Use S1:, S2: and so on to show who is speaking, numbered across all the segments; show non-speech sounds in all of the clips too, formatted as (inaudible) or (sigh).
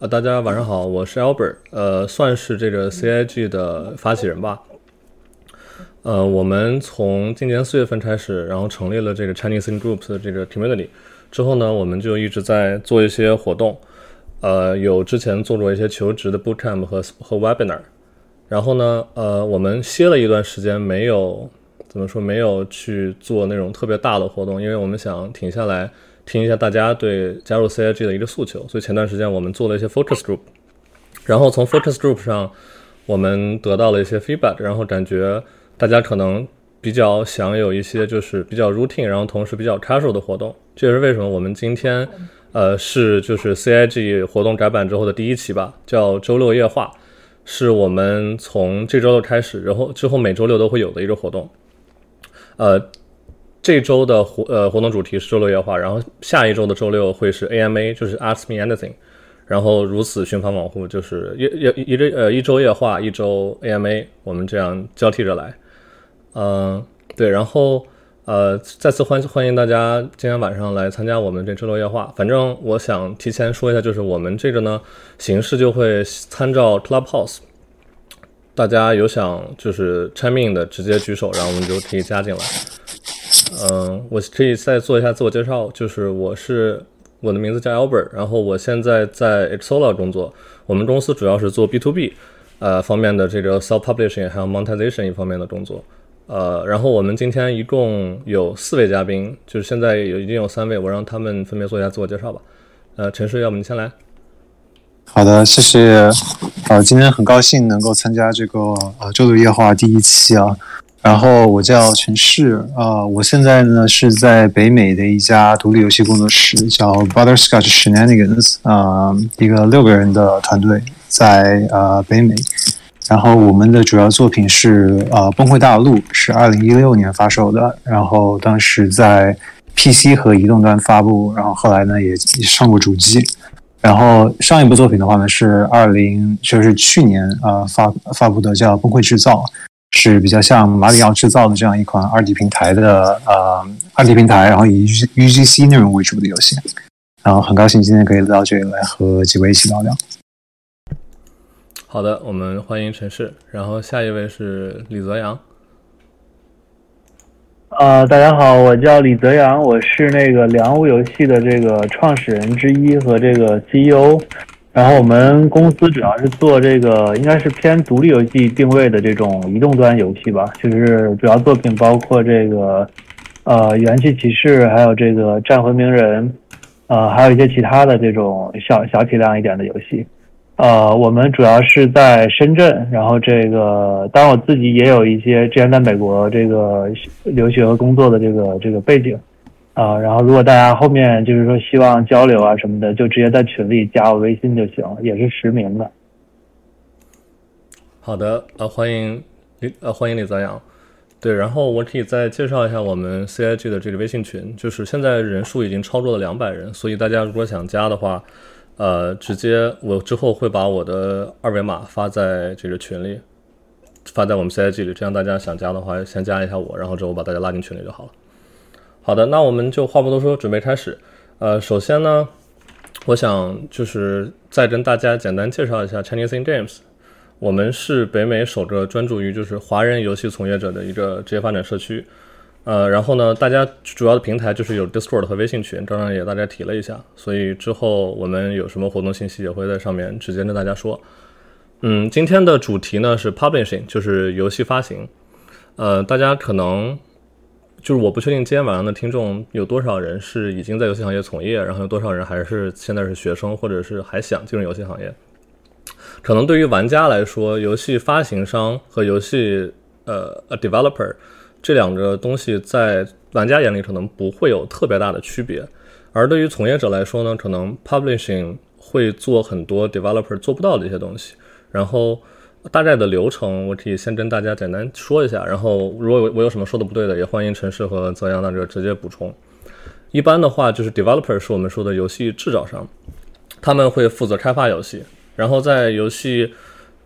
S1: 呃，大家晚上好，我是 Albert，呃，算是这个 CIG 的发起人吧。呃，我们从今年四月份开始，然后成立了这个 Chinese in Groups 的这个 community，之后呢，我们就一直在做一些活动，呃，有之前做过一些求职的 bootcamp 和和 webinar，然后呢，呃，我们歇了一段时间，没有怎么说，没有去做那种特别大的活动，因为我们想停下来。听一下大家对加入 CIG 的一个诉求，所以前段时间我们做了一些 focus group，然后从 focus group 上我们得到了一些 feedback，然后感觉大家可能比较想有一些就是比较 routine，然后同时比较 casual 的活动，这也是为什么我们今天呃是就是 CIG 活动改版之后的第一期吧，叫周六夜话，是我们从这周六开始，然后之后每周六都会有的一个活动，呃。这周的活呃活动主题是周六夜话，然后下一周的周六会是 AMA，就是 Ask Me Anything，然后如此循环往复，就是一一一呃一周夜话，一周 AMA，我们这样交替着来。嗯，对，然后呃再次欢欢迎大家今天晚上来参加我们这周六夜话。反正我想提前说一下，就是我们这个呢形式就会参照 Clubhouse，大家有想就是 chime in 的直接举手，然后我们就可以加进来。嗯，我可以再做一下自我介绍，就是我是我的名字叫 Albert，然后我现在在 Exola 工作，我们公司主要是做 B to B，呃方面的这个 self publishing 还有 monetization 一方面的工作，呃，然后我们今天一共有四位嘉宾，就是现在有已经有三位，我让他们分别做一下自我介绍吧。呃，陈世，要不你先来？
S2: 好的，谢谢。呃，今天很高兴能够参加这个呃周六夜话第一期啊。然后我叫陈世，啊，我现在呢是在北美的一家独立游戏工作室，叫 Butterscotch Shenanigans，啊，一个六个人的团队在呃北美。然后我们的主要作品是呃《崩溃大陆》，是二零一六年发售的，然后当时在 PC 和移动端发布，然后后来呢也上过主机。然后上一部作品的话呢是二零就是去年啊发发布的，叫《崩溃制造》。是比较像马里奥制造的这样一款二 D 平台的呃二 D 平台，然后以 U G C 内容为主的游戏。然后很高兴今天可以到这里来和几位一起聊聊。
S1: 好的，我们欢迎陈氏，然后下一位是李泽阳。
S3: 呃，大家好，我叫李泽阳，我是那个良物游戏的这个创始人之一和这个 CEO。然后我们公司主要是做这个，应该是偏独立游戏定位的这种移动端游戏吧。就是主要作品包括这个，呃，元气骑士，还有这个战魂鸣人，呃，还有一些其他的这种小小体量一点的游戏。呃，我们主要是在深圳，然后这个，当然我自己也有一些之前在美国这个留学和工作的这个这个背景。啊，然后如果大家后面就是说希望交流啊什么的，就直接在群里加我微信就行，也是实名的。
S1: 好的，呃，欢迎李呃欢迎李泽阳。对，然后我可以再介绍一下我们 CIG 的这个微信群，就是现在人数已经超过了两百人，所以大家如果想加的话，呃，直接我之后会把我的二维码发在这个群里，发在我们 CIG 里，这样大家想加的话先加一下我，然后之后把大家拉进群里就好了。好的，那我们就话不多说，准备开始。呃，首先呢，我想就是再跟大家简单介绍一下 Chinese in Games。我们是北美首个专注于就是华人游戏从业者的一个职业发展社区。呃，然后呢，大家主要的平台就是有 Discord 和微信群，刚刚也大家提了一下，所以之后我们有什么活动信息也会在上面直接跟大家说。嗯，今天的主题呢是 Publishing，就是游戏发行。呃，大家可能。就是我不确定今天晚上的听众有多少人是已经在游戏行业从业，然后有多少人还是现在是学生，或者是还想进入游戏行业。可能对于玩家来说，游戏发行商和游戏呃呃 developer 这两个东西在玩家眼里可能不会有特别大的区别，而对于从业者来说呢，可能 publishing 会做很多 developer 做不到的一些东西，然后。大概的流程，我可以先跟大家简单说一下，然后如果我有什么说的不对的，也欢迎陈氏和泽阳大哥直接补充。一般的话，就是 developer 是我们说的游戏制造商，他们会负责开发游戏，然后在游戏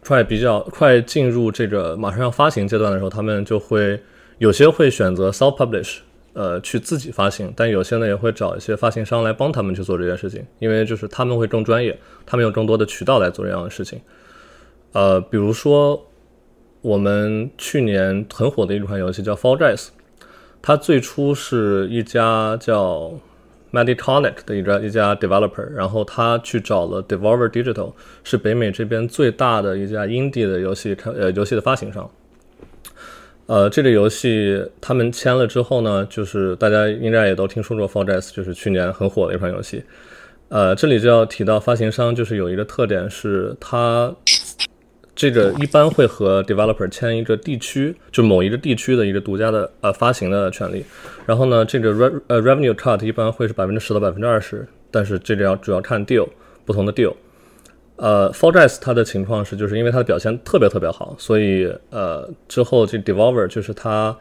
S1: 快比较快进入这个马上要发行阶段的时候，他们就会有些会选择 self publish，呃去自己发行，但有些呢也会找一些发行商来帮他们去做这件事情，因为就是他们会更专业，他们有更多的渠道来做这样的事情。呃，比如说我们去年很火的一款游戏叫 Fall Guys，它最初是一家叫 Meditonic 的一家一家 developer，然后他去找了 Devolver Digital，是北美这边最大的一家 indie 的游戏呃游戏的发行商。呃，这个游戏他们签了之后呢，就是大家应该也都听说过 Fall Guys，就是去年很火的一款游戏。呃，这里就要提到发行商，就是有一个特点是它这个一般会和 developer 签一个地区，就某一个地区的一个独家的呃发行的权利。然后呢，这个 re 呃 revenue cut 一般会是百分之十到百分之二十，但是这个要主要看 deal 不同的 deal。呃，Fall Guys 它的情况是，就是因为它的表现特别特别好，所以呃之后这 Devolver 就是它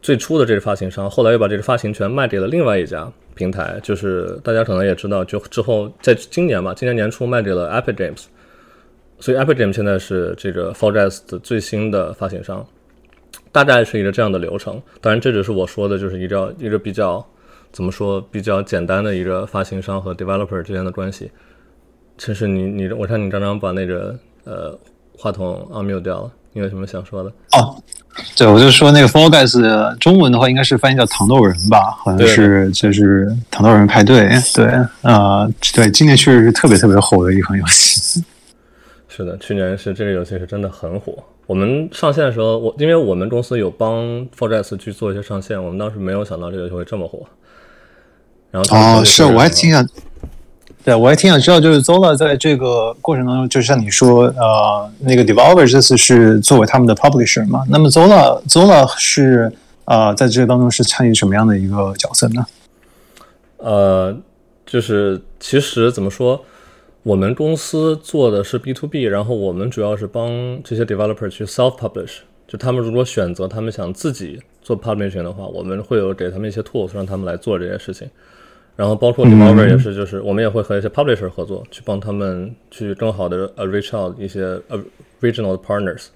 S1: 最初的这个发行商，后来又把这个发行权卖给了另外一家平台，就是大家可能也知道，就之后在今年吧，今年年初卖给了 Epic Games，所以 Epic Games 现在是这个 Fall Guys 的最新的发行商，大概是一个这样的流程。当然，这只是我说的，就是一个一个比较怎么说比较简单的一个发行商和 developer 之间的关系。其实你你我看你刚刚把那个呃话筒 unmute 掉了，你有什么想说的？
S2: 哦，对，我就说那个 Fall Guys 中文的话应该是翻译叫糖豆人吧，好像是就是糖豆人派对，对，呃，对，今年确实是特别特别火的一款游戏。
S1: 是的，去年是这个游戏是真的很火。我们上线的时候，我因为我们公司有帮 Fall Guys 去做一些上线，我们当时没有想到这个游戏会这么火。然后
S2: 哦，是，我还挺想。对，我还挺想知道，就是 Zola 在这个过程当中，就像你说，呃，那个 Devolver 这次是作为他们的 Publisher 嘛？那么 Zola Zola 是呃，在这个当中是参与什么样的一个角色呢？
S1: 呃，就是其实怎么说，我们公司做的是 B to B，然后我们主要是帮这些 Developer 去 Self Publish，就他们如果选择他们想自己做 Publishing 的话，我们会有给他们一些 tools 让他们来做这些事情。然后包括 developer 也是，就是我们也会和一些 publisher 合作，去帮他们去更好的呃 reach out 一些呃 regional partners。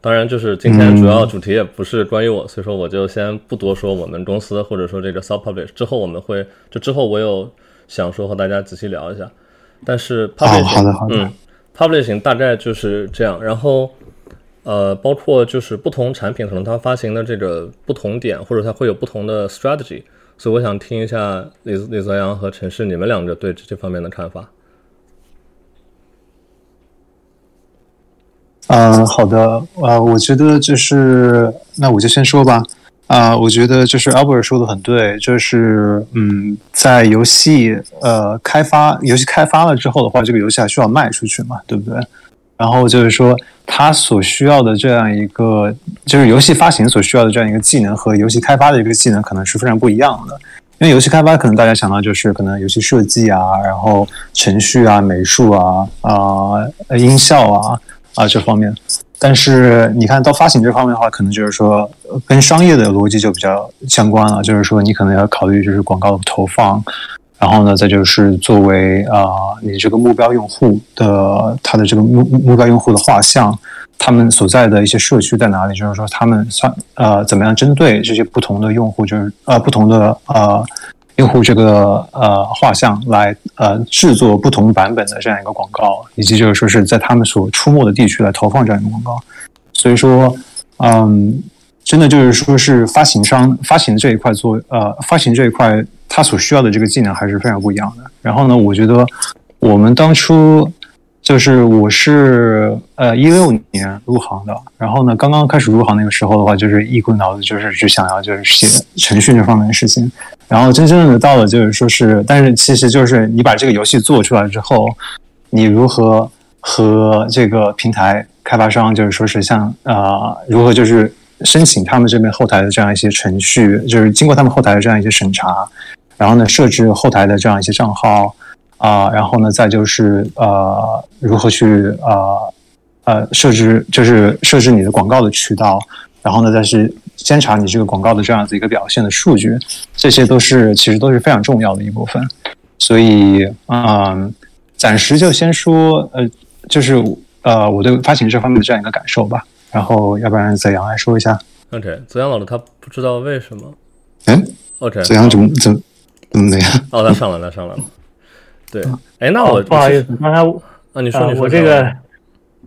S1: 当然，就是今天主要主题也不是关于我，所以说我就先不多说我们公司或者说这个 self publish。之后我们会，就之后我有想说和大家仔细聊一下。但是 publishing，
S2: 好的好的，
S1: 嗯，publishing 大概就是这样。然后呃，包括就是不同产品可能它发行的这个不同点，或者它会有不同的 strategy。所以我想听一下李李泽阳和陈氏你们两个对这方面的看法。
S2: 嗯，好的，呃，我觉得就是，那我就先说吧。啊，我觉得就是 Albert 说的很对，就是嗯，在游戏呃开发游戏开发了之后的话，这个游戏还需要卖出去嘛，对不对？然后就是说，它所需要的这样一个，就是游戏发行所需要的这样一个技能和游戏开发的一个技能，可能是非常不一样的。因为游戏开发可能大家想到就是可能游戏设计啊，然后程序啊、美术啊、啊音效啊啊这方面。但是你看到发行这方面的话，可能就是说跟商业的逻辑就比较相关了，就是说你可能要考虑就是广告的投放。然后呢，再就是作为啊，你这个目标用户的他的这个目目标用户的画像，他们所在的一些社区在哪里？就是说，他们算呃怎么样针对这些不同的用户，就是呃不同的呃用户这个呃画像来呃制作不同版本的这样一个广告，以及就是说是在他们所出没的地区来投放这样一个广告。所以说，嗯，真的就是说是发行商发行这一块做呃发行这一块。他所需要的这个技能还是非常不一样的。然后呢，我觉得我们当初就是我是呃一六年入行的，然后呢，刚刚开始入行那个时候的话，就是一股脑子就是只想要就是写程序这方面的事情。然后真正的到了就是说是，但是其实就是你把这个游戏做出来之后，你如何和这个平台开发商就是说是像啊如何就是申请他们这边后台的这样一些程序，就是经过他们后台的这样一些审查。然后呢，设置后台的这样一些账号啊，然后呢，再就是呃，如何去呃呃设置，就是设置你的广告的渠道，然后呢，再是监察你这个广告的这样子一个表现的数据，这些都是其实都是非常重要的一部分。所以，嗯，暂时就先说呃，就是呃，我对发行这方面的这样一个感受吧。然后，要不然泽阳来说一下。
S1: OK，泽阳老师他不知道为什么。
S2: 嗯。
S1: OK，
S2: 泽阳怎么怎么怎么没了？
S1: 哦，他上来了，上来了。对，哎，那我
S3: 哦不好意思，刚才
S1: 啊，你说
S3: 呃
S1: 你说
S3: 我这个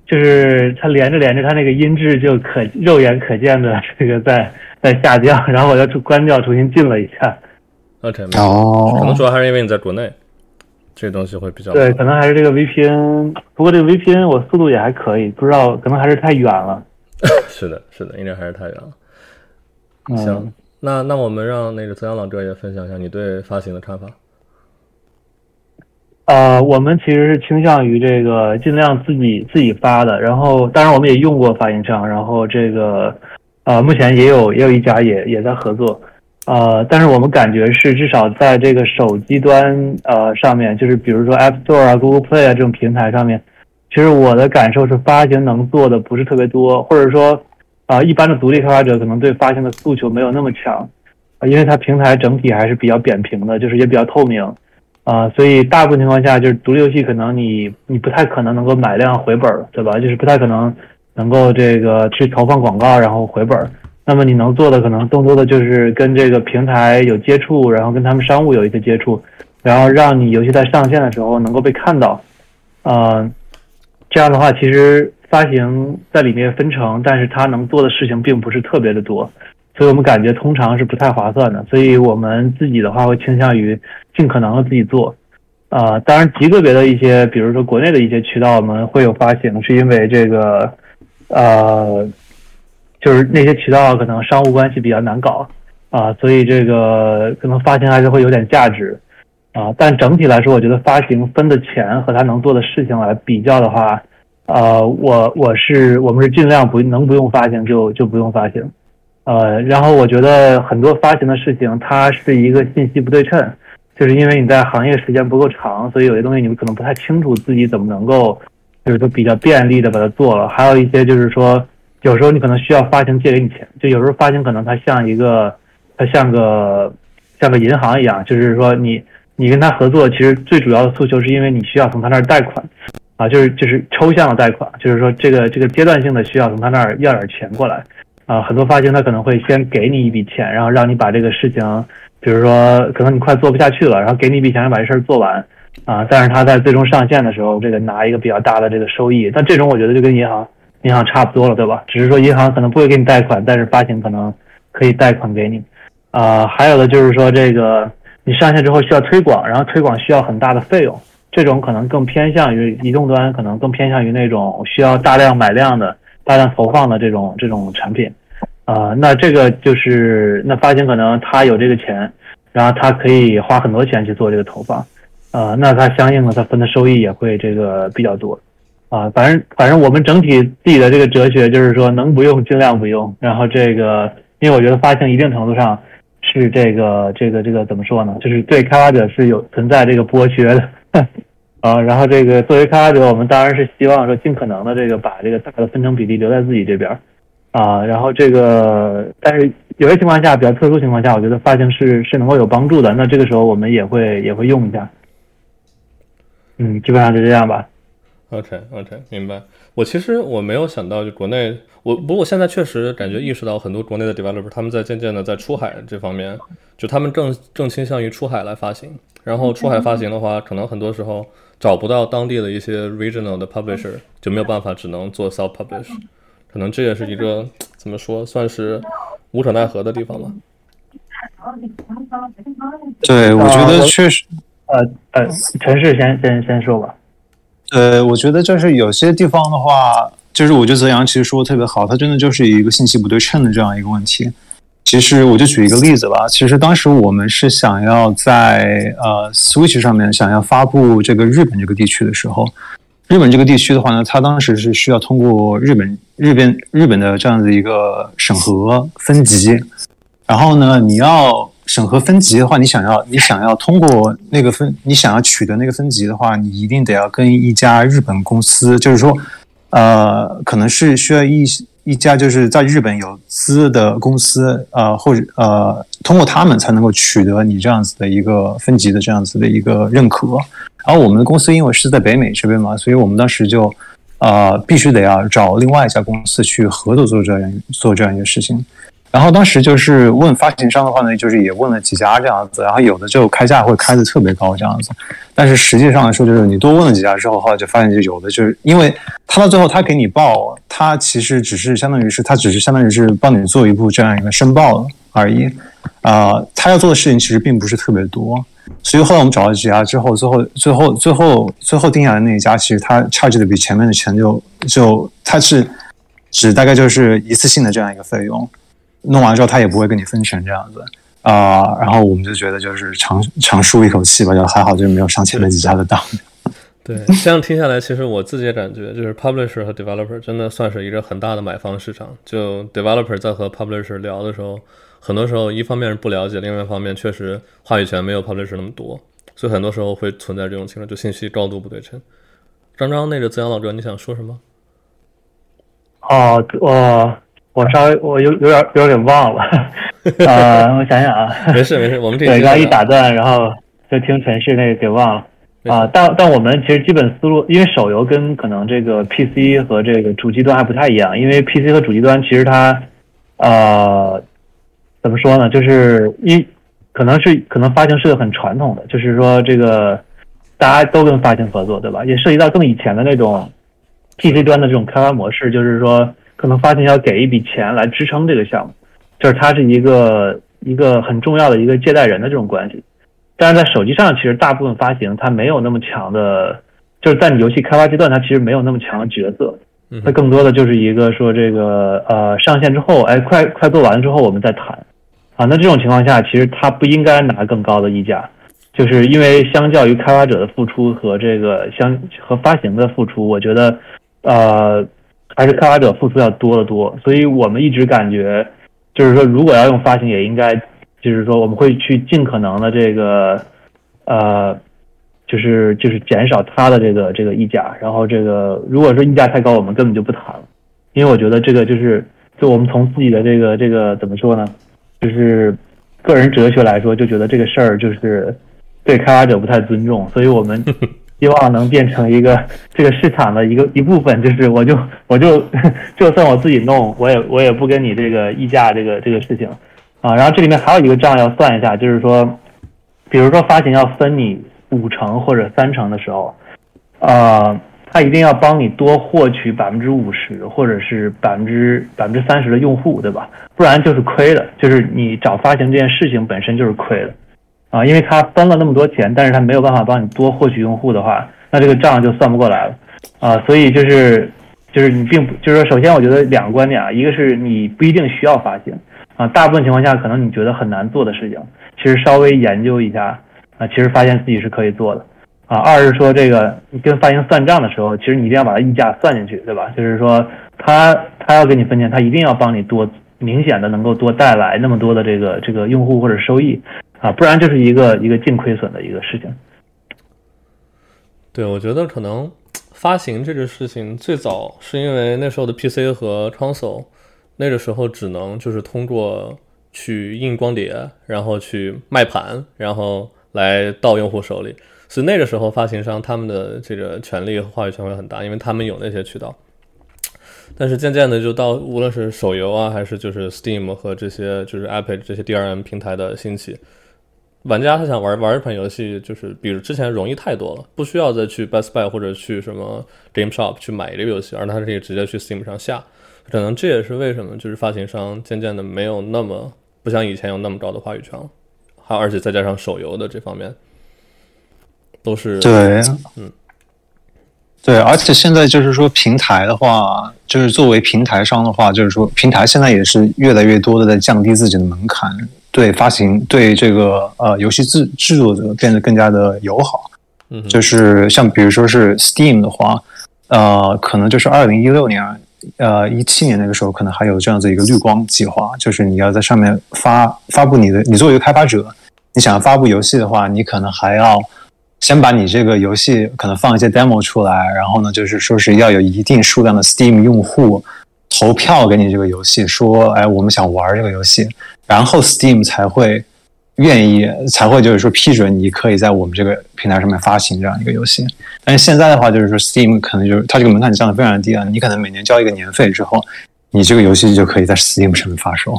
S3: 就是它连着连着，它那个音质就可肉眼可见的 (laughs) 这个在在下降，然后我就关掉重新进了一下。
S1: OK，没事可能
S2: 哦
S1: 主要还是因为你在国内，这东西会比较
S3: 对，可能还是这个 VPN，不过这个 VPN 我速度也还可以，不知道可能还是太远了。(laughs)
S1: 是的，是的，应该还是太远了。
S3: 嗯
S1: 行，那那我们让那个泽阳老哥也分享一下你对发行的看法。
S3: 呃，我们其实是倾向于这个尽量自己自己发的，然后当然我们也用过发行商，然后这个呃目前也有也有一家也也在合作，呃，但是我们感觉是至少在这个手机端呃上面，就是比如说 App Store 啊、Google Play 啊这种平台上面，其实我的感受是发行能做的不是特别多，或者说啊、一般的独立开发者可能对发行的诉求没有那么强，呃因为它平台整体还是比较扁平的，就是也比较透明。啊、所以大部分情况下，就是独立游戏可能你你不太可能能够买量回本儿，对吧？就是不太可能能够这个去投放广告然后回本儿。那么你能做的可能更多的就是跟这个平台有接触，然后跟他们商务有一些接触，然后让你游戏在上线的时候能够被看到。呃，这样的话，其实发行在里面分成，但是它能做的事情并不是特别的多。所以我们感觉通常是不太划算的，所以我们自己的话会倾向于尽可能的自己做。呃，当然极个别的一些，比如说国内的一些渠道，我们会有发行，是因为这个，呃，就是那些渠道可能商务关系比较难搞啊、所以这个可能发行还是会有点价值啊、但整体来说，我觉得发行分的钱和他能做的事情来比较的话，呃，我我是我们是尽量不能不用发行就就不用发行。呃，然后我觉得很多发行的事情，它是一个信息不对称，就是因为你在行业时间不够长，所以有些东西你们可能不太清楚自己怎么能够，就是说比较便利的把它做了。还有一些就是说，有时候你可能需要发行借给你钱，就有时候发行可能它像一个，它像个像个银行一样，就是说你你跟他合作，其实最主要的诉求是因为你需要从他那儿贷款，啊，就是就是抽象的贷款，就是说这个这个阶段性的需要从他那儿要点钱过来。啊，很多发行他可能会先给你一笔钱，然后让你把这个事情，比如说可能你快做不下去了，然后给你一笔钱让把这事儿做完，啊，但是他在最终上线的时候，这个拿一个比较大的这个收益，但这种我觉得就跟银行银行差不多了，对吧？只是说银行可能不会给你贷款，但是发行可能可以贷款给你，啊，还有的就是说这个你上线之后需要推广，然后推广需要很大的费用，这种可能更偏向于移动端，可能更偏向于那种需要大量买量的、大量投放的这种这种产品。啊、那这个就是那发行可能他有这个钱，然后他可以花很多钱去做这个投放，啊、那他相应的他分的收益也会这个比较多，啊、反正反正我们整体自己的这个哲学就是说能不用尽量不用，然后这个因为我觉得发行一定程度上是这个这个这个怎么说呢，就是对开发者是有存在这个剥削的。啊，然后这个作为开发者，我们当然是希望说尽可能的这个把这个大的分成比例留在自己这边儿，啊，然后这个，但是有些情况下，比较特殊情况下，我觉得发行是是能够有帮助的。那这个时候我们也会也会用一下。嗯，基本上就这样吧。
S1: OK OK，明白。我其实我没有想到，就国内我不过我现在确实感觉意识到很多国内的 developer 他们在渐渐的在出海这方面，就他们更更倾向于出海来发行。然后出海发行的话，可能很多时候找不到当地的一些 regional 的 publisher，就没有办法，只能做 self publish。可能这也是一个怎么说，算是无可奈何的地方吧。
S2: 对，我觉得确实，
S3: 呃呃，陈氏先先先说吧。
S2: 呃，我觉得就是有些地方的话，就是我觉得泽阳其实说的特别好，他真的就是一个信息不对称的这样一个问题。其实我就举一个例子吧，其实当时我们是想要在呃 Switch 上面想要发布这个日本这个地区的时候，日本这个地区的话呢，它当时是需要通过日本日本日本的这样的一个审核分级，然后呢，你要审核分级的话，你想要你想要通过那个分，你想要取得那个分级的话，你一定得要跟一家日本公司，就是说，呃，可能是需要一一家就是在日本有资的公司，呃，或者呃，通过他们才能够取得你这样子的一个分级的这样子的一个认可。然后我们的公司因为是在北美这边嘛，所以我们当时就呃必须得要找另外一家公司去合作做这样做这样一个事情。然后当时就是问发行商的话呢，就是也问了几家这样子，然后有的就开价会开的特别高这样子，但是实际上来说，就是你多问了几家之后，后来就发现就有的就是因为他到最后他给你报，他其实只是相当于是他只是相当于是帮你做一步这样一个申报而已，啊、他要做的事情其实并不是特别多，所以后来我们找了几家之后，最后最后最后最后定下来那一家，其实他 charge 的比前面的钱就就他是只大概就是一次性的这样一个费用。弄完之后他也不会跟你分成这样子啊、然后我们就觉得就是长长舒一口气吧，就还好就是没有上前面几家的当。(laughs)
S1: 对，这样听下来，其实我自己也感觉，就是 publisher 和 developer 真的算是一个很大的买方市场。就 developer 在和 publisher 聊的时候，很多时候一方面是不了解，另外一方面确实话语权没有 publisher 那么多，所以很多时候会存在这种情况，就信息高度不对称。张张，那个资阳老哥，你想说什么？
S3: 哦，我我稍微 (laughs) 我有有点有点忘了，呃，我想想啊，
S1: 没事没事，我们这
S3: 对，刚刚一打断，然后就听陈氏那个给忘了
S1: 没
S3: 啊。但但我们其实基本思路，因为手游跟可能这个 PC 和这个主机端还不太一样，因为 PC 和主机端其实它呃怎么说呢，就是一可能是可能发行是个很传统的，就是说这个大家都跟发行合作，对吧？也涉及到更以前的那种 PC 端的这种开发模式，就是说可能发行要给一笔钱来支撑这个项目，就是它是一个一个很重要的一个借贷人的这种关系。但是在手机上，其实大部分发行它没有那么强的，就是在你游戏开发阶段，它其实没有那么强的角色，
S1: 嗯
S3: 它更多的就是一个说这个呃上线之后，哎，快快做完了之后我们再谈啊。那这种情况下，其实它不应该拿更高的溢价，就是因为相较于开发者的付出和这个相和发行的付出，我觉得呃还是开发者付出要多得多。所以我们一直感觉，就是说如果要用发行，也应该就是说我们会去尽可能的这个呃。就是就是减少它的这个这个溢价，然后这个如果说溢价太高，我们根本就不谈了，因为我觉得这个就是就我们从自己的这个这个怎么说呢，就是个人哲学来说，就觉得这个事儿就是对开发者不太尊重，所以我们希望能变成一个 (laughs) 这个市场的一个一部分，就是我就我就 (laughs) 就算我自己弄，我也我也不跟你这个溢价这个这个事情啊。然后这里面还有一个账要算一下，就是说，比如说发行要分你五成或者三成的时候，呃，他一定要帮你多获取百分之五十或者是百分之百分之三十的用户，对吧？不然就是亏的，就是你找发行这件事情本身就是亏的啊，因为他分了那么多钱，但是他没有办法帮你多获取用户的话，那这个账就算不过来了啊。所以就是就是你并不就是说，首先我觉得两个观点啊，一个是你不一定需要发行啊，大部分情况下可能你觉得很难做的事情，其实稍微研究一下啊，其实发现自己是可以做的。啊，二是说这个你跟发行算账的时候，其实你一定要把它溢价算进去，对吧？就是说他他要给你分钱，他一定要帮你多明显的能够多带来那么多的这个这个用户或者收益啊，不然就是一个一个净亏损的一个事情。
S1: 对，我觉得可能发行这个事情最早是因为那时候的 PC 和 console，那个时候只能就是通过去印光碟，然后去卖盘，然后来到用户手里。所以那个时候发行商他们的这个权利和话语权会很大，因为他们有那些渠道。但是渐渐的，就到无论是手游啊，还是就是 Steam 和这些就是 Epic 这些 DRM 平台的兴起，玩家他想玩玩一款游戏，就是比之前容易太多了，不需要再去 Best Buy 或者去什么 Game Shop 去买这个游戏，而他可以直接去 Steam 上下。可能这也是为什么就是发行商渐渐的没有那么不像以前有那么高的话语权了，还而且再加上手游的这方面，都是
S2: 对，
S1: 嗯，
S2: 对，而且现在就是说平台的话，就是作为平台商的话，就是说平台现在也是越来越多的在降低自己的门槛，对发行对这个呃游戏制制作者变得更加的友好。
S1: 嗯，
S2: 就是像比如说是 Steam 的话，呃，可能就是二零一六年。呃，一七年那个时候可能还有这样子一个绿光计划，就是你要在上面发发布你的，你作为一个开发者，你想要发布游戏的话，你可能还要先把你这个游戏可能放一些 demo 出来，然后呢，就是说是要有一定数量的 Steam 用户投票给你这个游戏，说，哎，我们想玩这个游戏，然后 Steam 才会愿意，才会就是说批准你可以在我们这个平台上面发行这样一个游戏。但是现在的话，就是说 Steam 可能就是它这个门槛降得非常低啊，你可能每年交一个年费之后，你这个游戏就可以在 Steam 上面发售。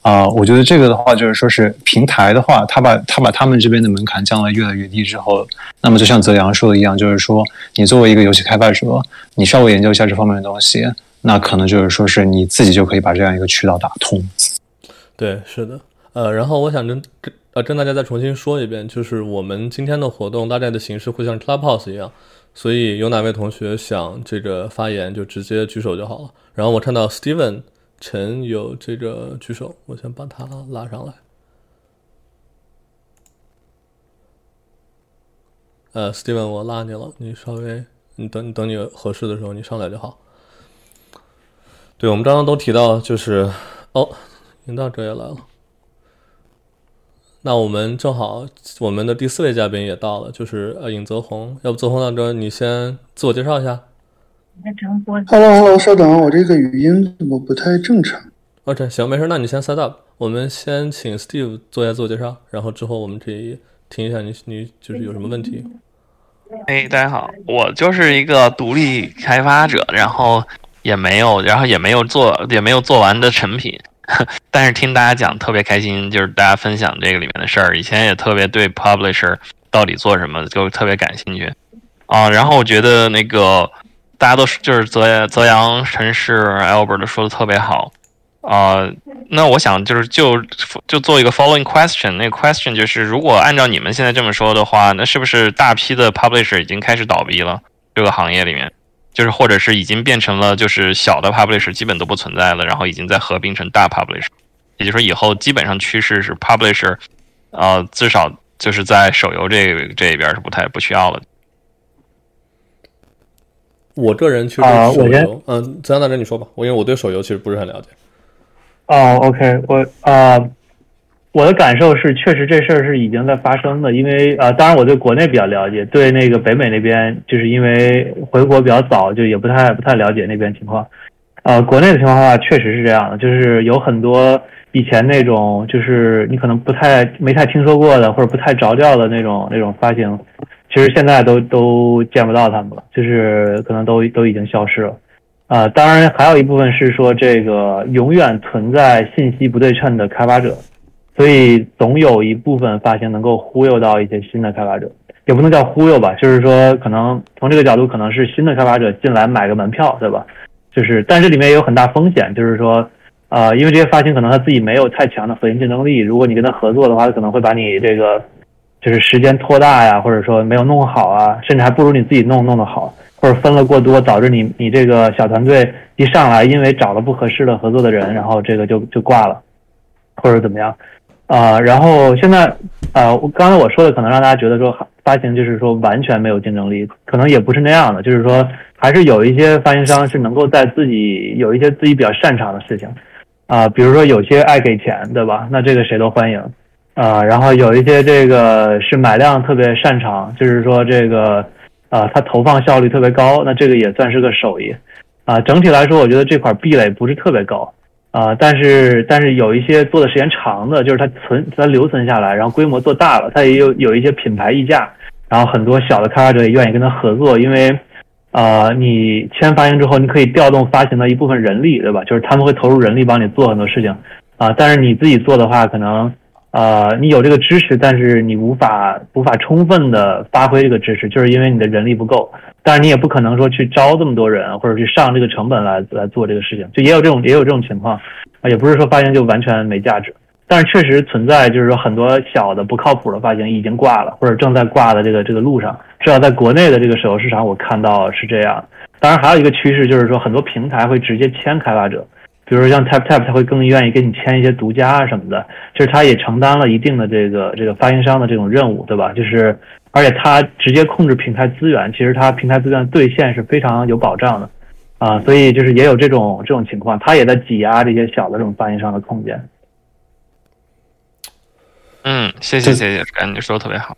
S2: 啊、我觉得这个的话，就是说是平台的话，他把他把他们这边的门槛降得越来越低之后，那么就像泽阳说的一样，就是说你作为一个游戏开发者，你稍微研究一下这方面的东西，那可能就是说是你自己就可以把这样一个渠道打通。
S1: 对，是的，呃，然后我想跟跟呃跟大家再重新说一遍，就是我们今天的活动大概的形式会像 Clubhouse 一样，所以有哪位同学想这个发言就直接举手就好了。然后我看到 Steven 陈有这个举手，我先把他拉上来。呃，Steven，我拉你了，你稍微，你等你等你合适的时候你上来就好。对，我们刚刚都提到，就是哦，引导者也来了。那我们正好，我们的第四位嘉宾也到了，就是呃尹泽宏。要不泽宏大哥，你先自我介绍一下。
S4: Hello Hello，稍等，我这个语音怎么不太正常
S1: ？OK，行，没事，那你先 set up。我们先请 Steve 做一下自我介绍，然后之后我们可以听一下你你就是有什么问题。
S5: 哎，大家好，我就是一个独立开发者，然后也没有，然后也没有做，也没有做完的成品，(laughs) 但是听大家讲特别开心，就是大家分享这个里面的事儿。以前也特别对 publisher 到底做什么就特别感兴趣啊。然后我觉得那个大家都是就是泽泽阳、陈氏、Albert 说的特别好啊、那我想就是就就做一个 following question，那个 question 就是，如果按照你们现在这么说的话，那是不是大批的 publisher 已经开始倒闭了？这个行业里面，就是或者是已经变成了就是小的 publisher 基本都不存在了，然后已经在合并成大 publisher，也就是说以后基本上趋势是 publisher，呃，至少就是在手游这这一边是不太不需要了。
S1: 我个人其实手游，嗯，泽阳大哥你说吧，我因为我对手游其实不是很了解。
S3: 哦，OK，我呃，我的感受是，确实这事儿是已经在发生的，因为呃，当然我对国内比较了解，对那个北美那边，就是因为回国比较早，就也不太不太了解那边情况。呃，国内的情况的话，确实是这样的，就是有很多以前那种，就是你可能不太没太听说过的，或者不太着调的那种那种发行，其实现在都都见不到他们了，就是可能都都已经消失了。啊，当然还有一部分是说这个永远存在信息不对称的开发者，所以总有一部分发行能够忽悠到一些新的开发者，也不能叫忽悠吧，就是说可能从这个角度可能是新的开发者进来买个门票，对吧？就是，但这里面也有很大风险，就是说，呃，因为这些发行可能他自己没有太强的核心竞争力，如果你跟他合作的话，他可能会把你这个就是时间拖大呀，或者说没有弄好啊，甚至还不如你自己弄弄得好。或者分了过多，导致你你这个小团队一上来，因为找了不合适的合作的人，然后这个就就挂了，或者怎么样，啊、然后现在啊，我刚才我说的可能让大家觉得说发行就是说完全没有竞争力，可能也不是那样的，就是说还是有一些发行商是能够在自己有一些自己比较擅长的事情，啊、比如说有些爱给钱，对吧？那这个谁都欢迎，啊、然后有一些这个是买量特别擅长，就是说这个。啊，它投放效率特别高，那这个也算是个手艺，啊，整体来说，我觉得这块壁垒不是特别高，啊，但是但是有一些做的时间长的，就是它存它留存下来，然后规模做大了，它也有有一些品牌溢价，然后很多小的开发者也愿意跟他合作，因为，呃，你签发行之后，你可以调动发行的一部分人力，对吧？就是他们会投入人力帮你做很多事情，啊，但是你自己做的话，可能。呃，你有这个支持，但是你无法无法充分的发挥这个支持，就是因为你的人力不够。但是你也不可能说去招这么多人，或者去上这个成本来来做这个事情，就也有这种也有这种情况啊，也不是说发行就完全没价值。但是确实存在，就是说很多小的不靠谱的发行已经挂了，或者正在挂的这个这个路上。至少在国内的这个手游市场，我看到是这样。当然还有一个趋势就是说，很多平台会直接签开发者。比如说像 TapTap，他会更愿意跟你签一些独家啊什么的，就是他也承担了一定的这个这个发行商的这种任务，对吧？就是而且它直接控制平台资源，其实它平台资源兑现是非常有保障的啊，所以就是也有这种这种情况，它也在挤压这些小的这种发行商的空间。
S5: 嗯，谢谢谢谢，感觉说的特别好。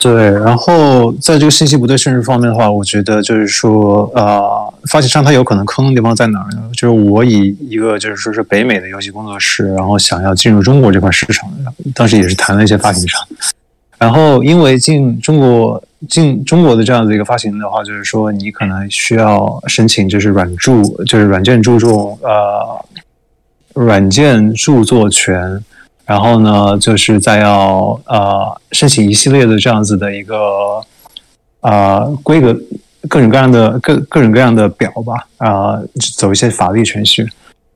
S2: 对，然后在这个信息不对称方面的话，我觉得就是说，呃，发行商他有可能坑的地方在哪儿呢？就是我以一个就是说是北美的游戏工作室，然后想要进入中国这块市场，当时也是谈了一些发行商，然后因为进中国进中国的这样子一个发行的话，就是说你可能需要申请就是软著，就是软件著作呃软件著作权，然后呢，就是再要呃申请一系列的这样子的一个啊规格，各种各样的各各种各样的表吧，啊，走一些法律程序。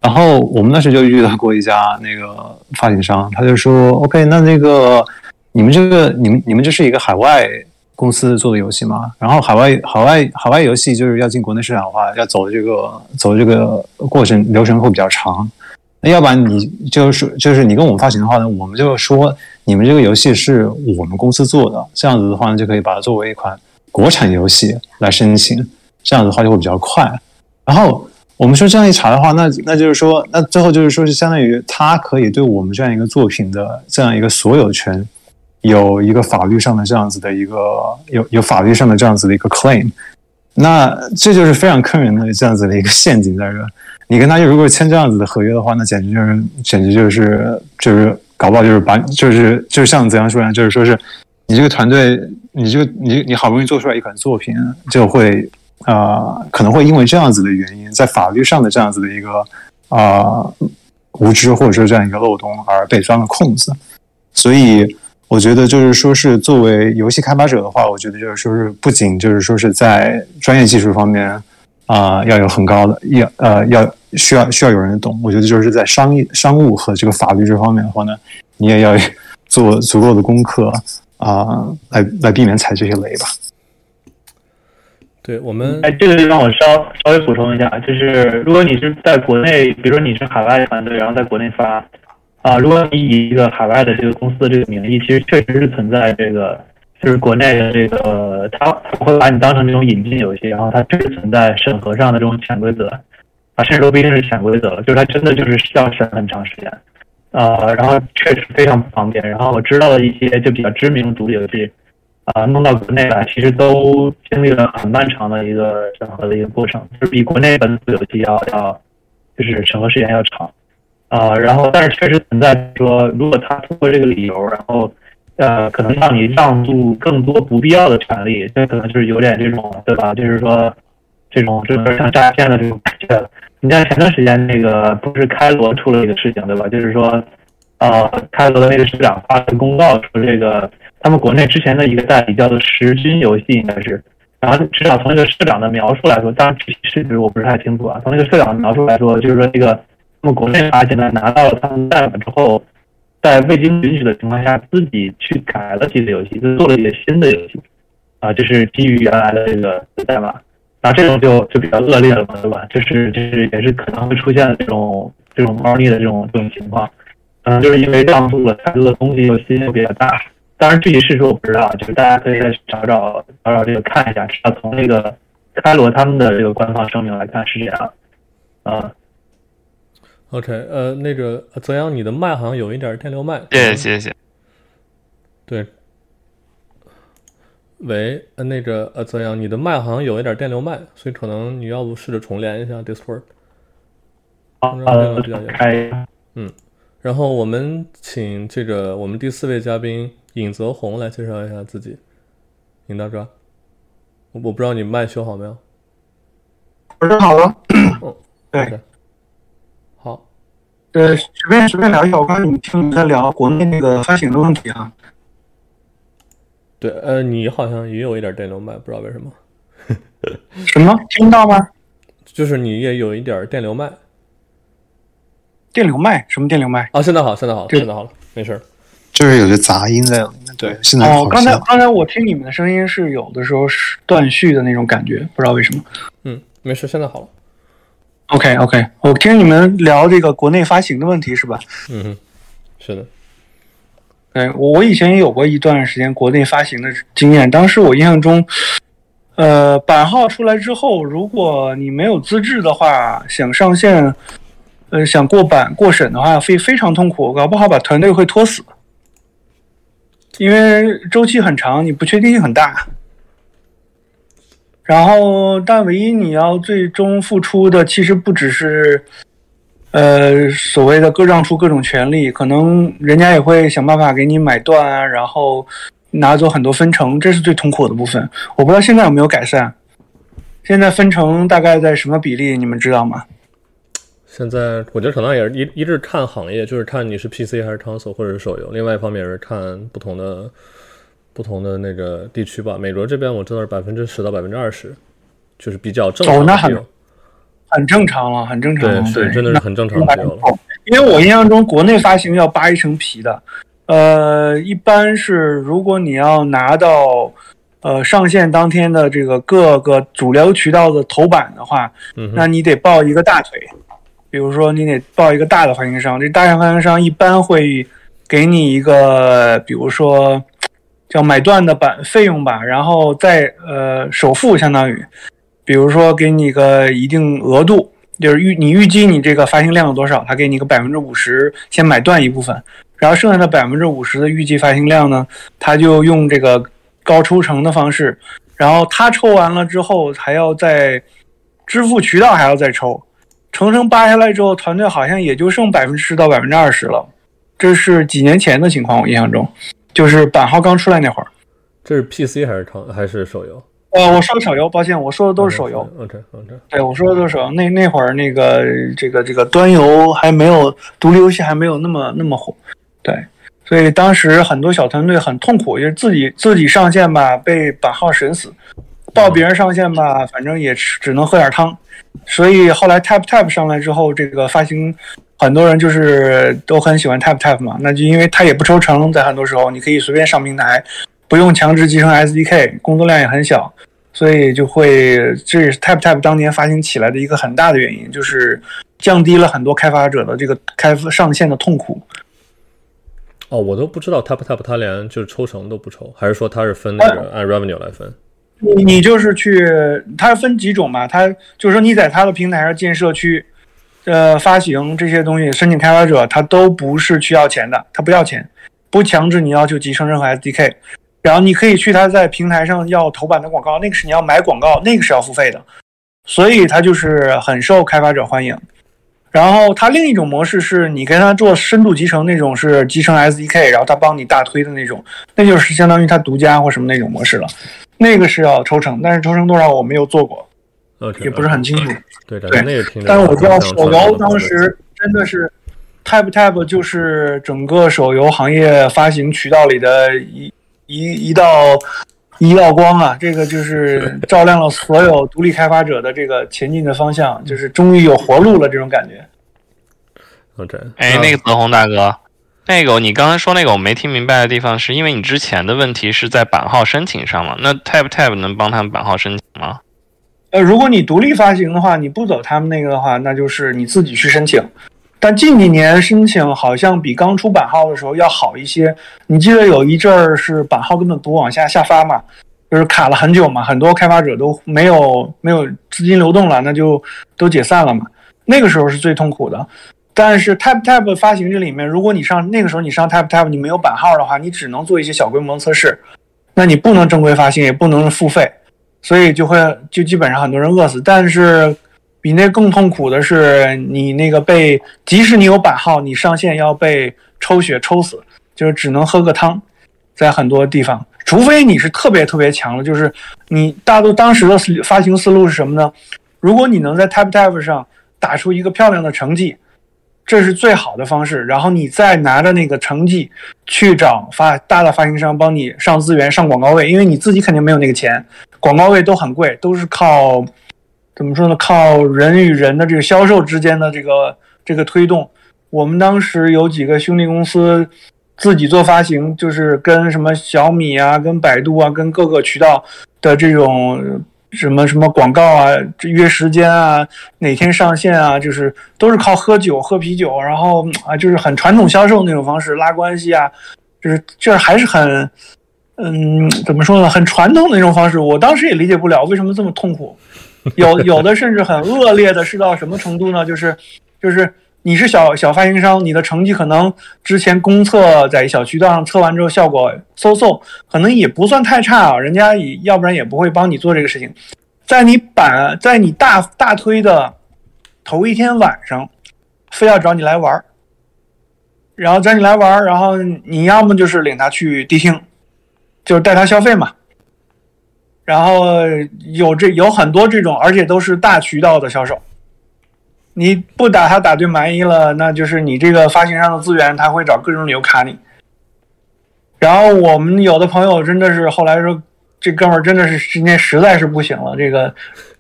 S2: 然后我们那时就遇到过一家那个发行商，他就说：“OK，那那个你们这个你们你们这是一个海外公司做的游戏吗？然后海外海外海外游戏就是要进国内市场的话，要走这个走这个过程流程会比较长。那要不然你就是就是你跟我们发行的话呢，我们就说你们这个游戏是我们公司做的，这样子的话呢，就可以把它作为一款国产游戏来申请，这样子的话就会比较快。然后。我们说这样一查的话，那那就是说，那最后就是说是相当于他可以对我们这样一个作品的这样一个所有权，有一个法律上的这样子的一个有有法律上的这样子的一个 claim，那这就是非常坑人的这样子的一个陷阱在这。你跟他如果签这样子的合约的话，那简直就是简直就是就是搞不好就是把就是就像怎样说呢？就是说是你这个团队，你就你你好不容易做出来一款作品，就会。呃，可能会因为这样子的原因，在法律上的这样子的一个啊无知或者说这样一个漏洞而被钻了空子，所以我觉得就是说是作为游戏开发者的话，我觉得就是说是不仅就是说是在专业技术方面啊要有很高的要呃要需要需要有人懂，我觉得就是在商业商务和这个法律这方面的话呢，你也要做足够的功课啊，来来避免踩这些雷吧。
S1: 对我们，
S3: 哎，这个让我稍稍微补充一下，就是如果你是在国内，比如说你是海外团队，然后在国内发，啊，如果你以一个海外的这个公司的这个名义，其实确实是存在这个，就是国内的这个，他会把你当成这种引进游戏，然后它确实存在审核上的这种潜规则，啊，甚至都不一定是潜规则了，就是它真的就是需要审很长时间，啊，然后确实非常不方便。然后我知道的一些就比较知名独立游戏。啊，弄到国内来，其实都经历了很漫长的一个审核的一个过程，就是比国内本土游戏要要，就是审核时间要长。啊，然后但是确实存在说，如果他通过这个理由，然后呃，可能让你让渡更多不必要的权利，这可能就是有点这种，对吧？就是说这种这种像诈骗的这种感觉。你像前段时间那个不是开罗出了一个事情，对吧？就是说，呃，开罗的那个市长发了公告说这个。他们国内之前的一个代理叫做时军游戏，应该是，然后至少从那个市长的描述来说，当然具体事实我不是太清楚啊。从那个市长的描述来说，就是说这个那么国内发现呢，拿到了他们代码之后，在未经允许的情况下，自己去改了几个游戏，就做了一个新的游戏，啊，就是基于原来的这个代码，然后这种就就比较恶劣了嘛，对吧？就是就是也是可能会出现这种这种猫腻的这种这种情况，嗯，就是因为让渡了太多的东西，又新又比较大。当然，具体事实我不知道，就是大家可以再找找找找这个看一下，至少从那个开罗他们的这个官方声明来看是这样。啊
S1: ，OK，呃，那个泽阳，你的麦好像有一点电流麦。
S5: 谢谢谢谢。
S1: 对。喂，呃，那个呃，泽阳，你的麦好像有一点电流麦，所以可能你要不试着重连一下 Discord。
S3: 好，开。
S1: 嗯，然后我们请这个我们第四位嘉宾。尹泽宏来介绍一下自己，尹大哥，我我不知道你麦修好没有？
S4: 我修好了。
S1: 哦，
S4: 对，
S1: 好，
S4: 对，随便随便聊一下。我刚才你听你在聊国内那个发行的问题啊。
S1: 对，呃，你好像也有一点电流麦，不知道为什么。(laughs)
S4: 什么？听到吗？
S1: 就是你也有一点电流麦。
S4: 电流麦？什么电流麦？
S1: 啊，现在好，现在好，现在好了，没事。
S2: 就是有些杂音在里面，对。现在
S4: 哦，刚才刚才我听你们的声音是有的时候是断续的那种感觉，不知道为什么。
S1: 嗯，没事，现在好了。
S4: OK OK，我听你们聊这个国内发行的问题是吧？
S1: 嗯，是的。
S4: 哎，我我以前也有过一段时间国内发行的经验，当时我印象中，呃，版号出来之后，如果你没有资质的话，想上线，呃，想过版过审的话，非非常痛苦，搞不好把团队会拖死。因为周期很长，你不确定性很大，然后但唯一你要最终付出的，其实不只是，呃，所谓的各让出各种权利，可能人家也会想办法给你买断啊，然后拿走很多分成，这是最痛苦的部分。我不知道现在有没有改善，现在分成大概在什么比例，你们知道吗？
S1: 现在我觉得可能也是一一是看行业，就是看你是 PC 还是 console 或者是手游。另外一方面也是看不同的不同的那个地区吧。美国这边我知道是百分之十到百分之二十，就是比较正常的
S4: 哦那很很正常了，很正常了。
S1: 对，对真的是很正常的了。
S4: 因为我印象中国内发行要扒一层皮的，呃，一般是如果你要拿到呃上线当天的这个各个主流渠道的头版的话，
S1: 嗯，
S4: 那你得抱一个大腿，比如说你得抱一个大的发行商，这大的发行商一般会给你一个，比如说叫买断的版费用吧，然后再呃首付相当于，比如说给你个一定额度，就是预你预计你这个发行量有多少，他给你个百分之五十先买断一部分，然后剩下的百分之五十的预计发行量呢，他就用这个高抽成的方式，然后他抽完了之后还要再支付渠道还要再抽，层层扒下来之后，团队好像也就剩百分之十到百分之二十了。这是几年前的情况，我印象中，就是版号刚出来那会儿。
S1: 这是 PC 还是康还是手游？
S4: 呃，我说的手游，抱歉，我说的都是手游。
S1: OK OK，
S4: 对，我说的都是手游。那那会儿那个这个这个端游还没有独立游戏还没有那么那么火，对，所以当时很多小团队很痛苦，就是自己自己上线吧被版号审死，报别人上线吧，反正也只只能喝点汤。所以后来 Tap Tap 上来之后，这个发行很多人就是都很喜欢 Tap Tap 嘛，那就因为它也不抽成，在很多时候你可以随便上平台，不用强制集成 SDK，工作量也很小。所以就会，这也是 Tap Tap 当年发行起来的一个很大的原因，就是降低了很多开发者的这个开发上线的痛苦。
S1: 哦，我都不知道 Tap Tap 它连就是抽成都不抽，还是说它是分那个按 revenue 来分？
S4: 你你就是去，它分几种嘛？它就是说你在它的平台上建社区，呃，发行这些东西，申请开发者，他都不是去要钱的，他不要钱，不强制你要求集成任何 SDK。然后你可以去他在平台上要头版的广告，那个是你要买广告，那个是要付费的，所以它就是很受开发者欢迎。然后它另一种模式是你跟他做深度集成那种是集成 SDK，然后他帮你大推的那种，那就是相当于他独家或什么那种模式了。那个是要抽成，但是抽成多少我没有做过，也不是很清楚。
S1: 对，的，对那个
S4: 但是我知道手游当时真的是 Tap Tap 就是整个手游行业发行渠道里的一一一道一道光啊，这个就是照亮了所有独立开发者的这个前进的方向，就是终于有活路了这种感觉。
S1: OK，
S5: 哎，那个泽宏大哥，那个你刚才说那个我没听明白的地方，是因为你之前的问题是在版号申请上嘛？那 Tap Tap 能帮他们版号申请吗？
S4: 呃，如果你独立发行的话，你不走他们那个的话，那就是你自己去申请。但近几年申请好像比刚出版号的时候要好一些。你记得有一阵儿是版号根本不往下下发嘛，就是卡了很久嘛，很多开发者都没有没有资金流动了，那就都解散了嘛。那个时候是最痛苦的。但是 Tap Tap 发行这里面，如果你上那个时候你上 Tap Tap 你没有版号的话，你只能做一些小规模测试，那你不能正规发行，也不能付费。所以就会就基本上很多人饿死。但是比那更痛苦的是，你那个被即使你有版号，你上线要被抽血抽死，就是只能喝个汤，在很多地方，除非你是特别特别强的，就是你大多当时的发行思路是什么呢？如果你能在 Tap Tap 上打出一个漂亮的成绩。这是最好的方式，然后你再拿着那个成绩去找发大的发行商帮你上资源、上广告位，因为你自己肯定没有那个钱，广告位都很贵，都是靠怎么说呢？靠人与人的这个销售之间的这个这个推动。我们当时有几个兄弟公司自己做发行，就是跟什么小米啊、跟百度啊、跟各个渠道的这种。什么什么广告啊，约时间啊，哪天上线啊，就是都是靠喝酒、喝啤酒，然后啊，就是很传统销售那种方式拉关系啊，就是这还是很，嗯，怎么说呢，很传统的那种方式。我当时也理解不了为什么这么痛苦，有有的甚至很恶劣的是到什么程度呢？就是就是你是小小发行商，你的成绩可能之前公测在小渠道上测完之后效果嗖嗖，可能也不算太差啊，人家也要不然也不会帮你做这个事情。在你版在你大大推的头一天晚上，非要找你来玩儿，然后找你来玩儿，然后你要么就是领他去迪厅，就是带他消费嘛。然后有这有很多这种，而且都是大渠道的销售。你不打他打对满意了，那就是你这个发行商的资源，他会找各种理由卡你。然后我们有的朋友真的是后来说，这哥们儿真的是今天实在是不行了，这个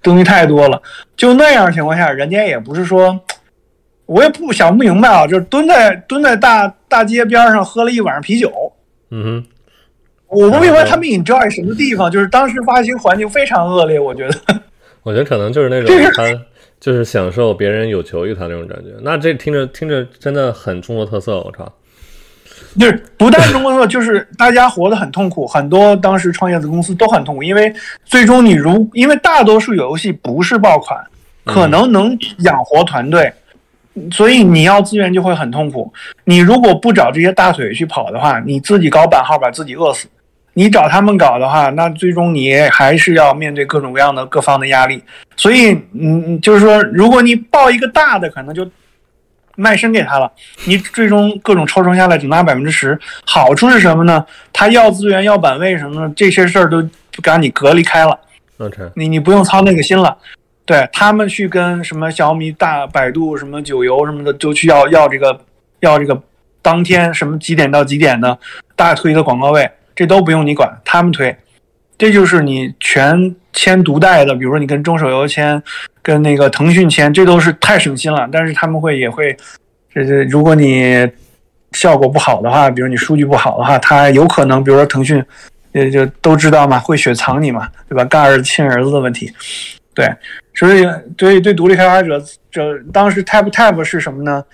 S4: 东西太多了。就那样情况下，人家也不是说，我也不想不明白啊，就是蹲在蹲在大大街边上喝了一晚上啤酒。
S1: 嗯哼，
S4: 我不明白他们 enjoy 什么地方，就是当时发行环境非常恶劣，我觉得。
S1: 我觉得可能就是那种他就是享受别人有求于他那种感觉。那这听着听着真的很中国特色，我操！
S4: 就是不但中国特色，就是大家活得很痛苦，很多当时创业的公司都很痛苦，因为最终你如因为大多数游戏不是爆款，可能能养活团队，所以你要资源就会很痛苦。你如果不找这些大腿去跑的话，你自己搞版号把自己饿死；你找他们搞的话，那最终你还是要面对各种各样的各方的压力。所以，嗯，就是说，如果你报一个大的，可能就。卖身给他了，你最终各种抽成下来只拿百分之十，好处是什么呢？他要资源要版位什么的这些事儿都把你隔离开了。
S1: OK，
S4: 你你不用操那个心了。对他们去跟什么小米、大百度、什么九游什么的，就去要要这个要这个当天什么几点到几点的大推的广告位，这都不用你管，他们推。这就是你全签独代的，比如说你跟中手游签，跟那个腾讯签，这都是太省心了。但是他们会也会，这这如果你效果不好的话，比如你数据不好的话，他有可能，比如说腾讯，也就都知道嘛，会雪藏你嘛，对吧？干儿子亲儿子的问题，对，所以所以对独立开发者，这当时 Tap Tap 是什么呢？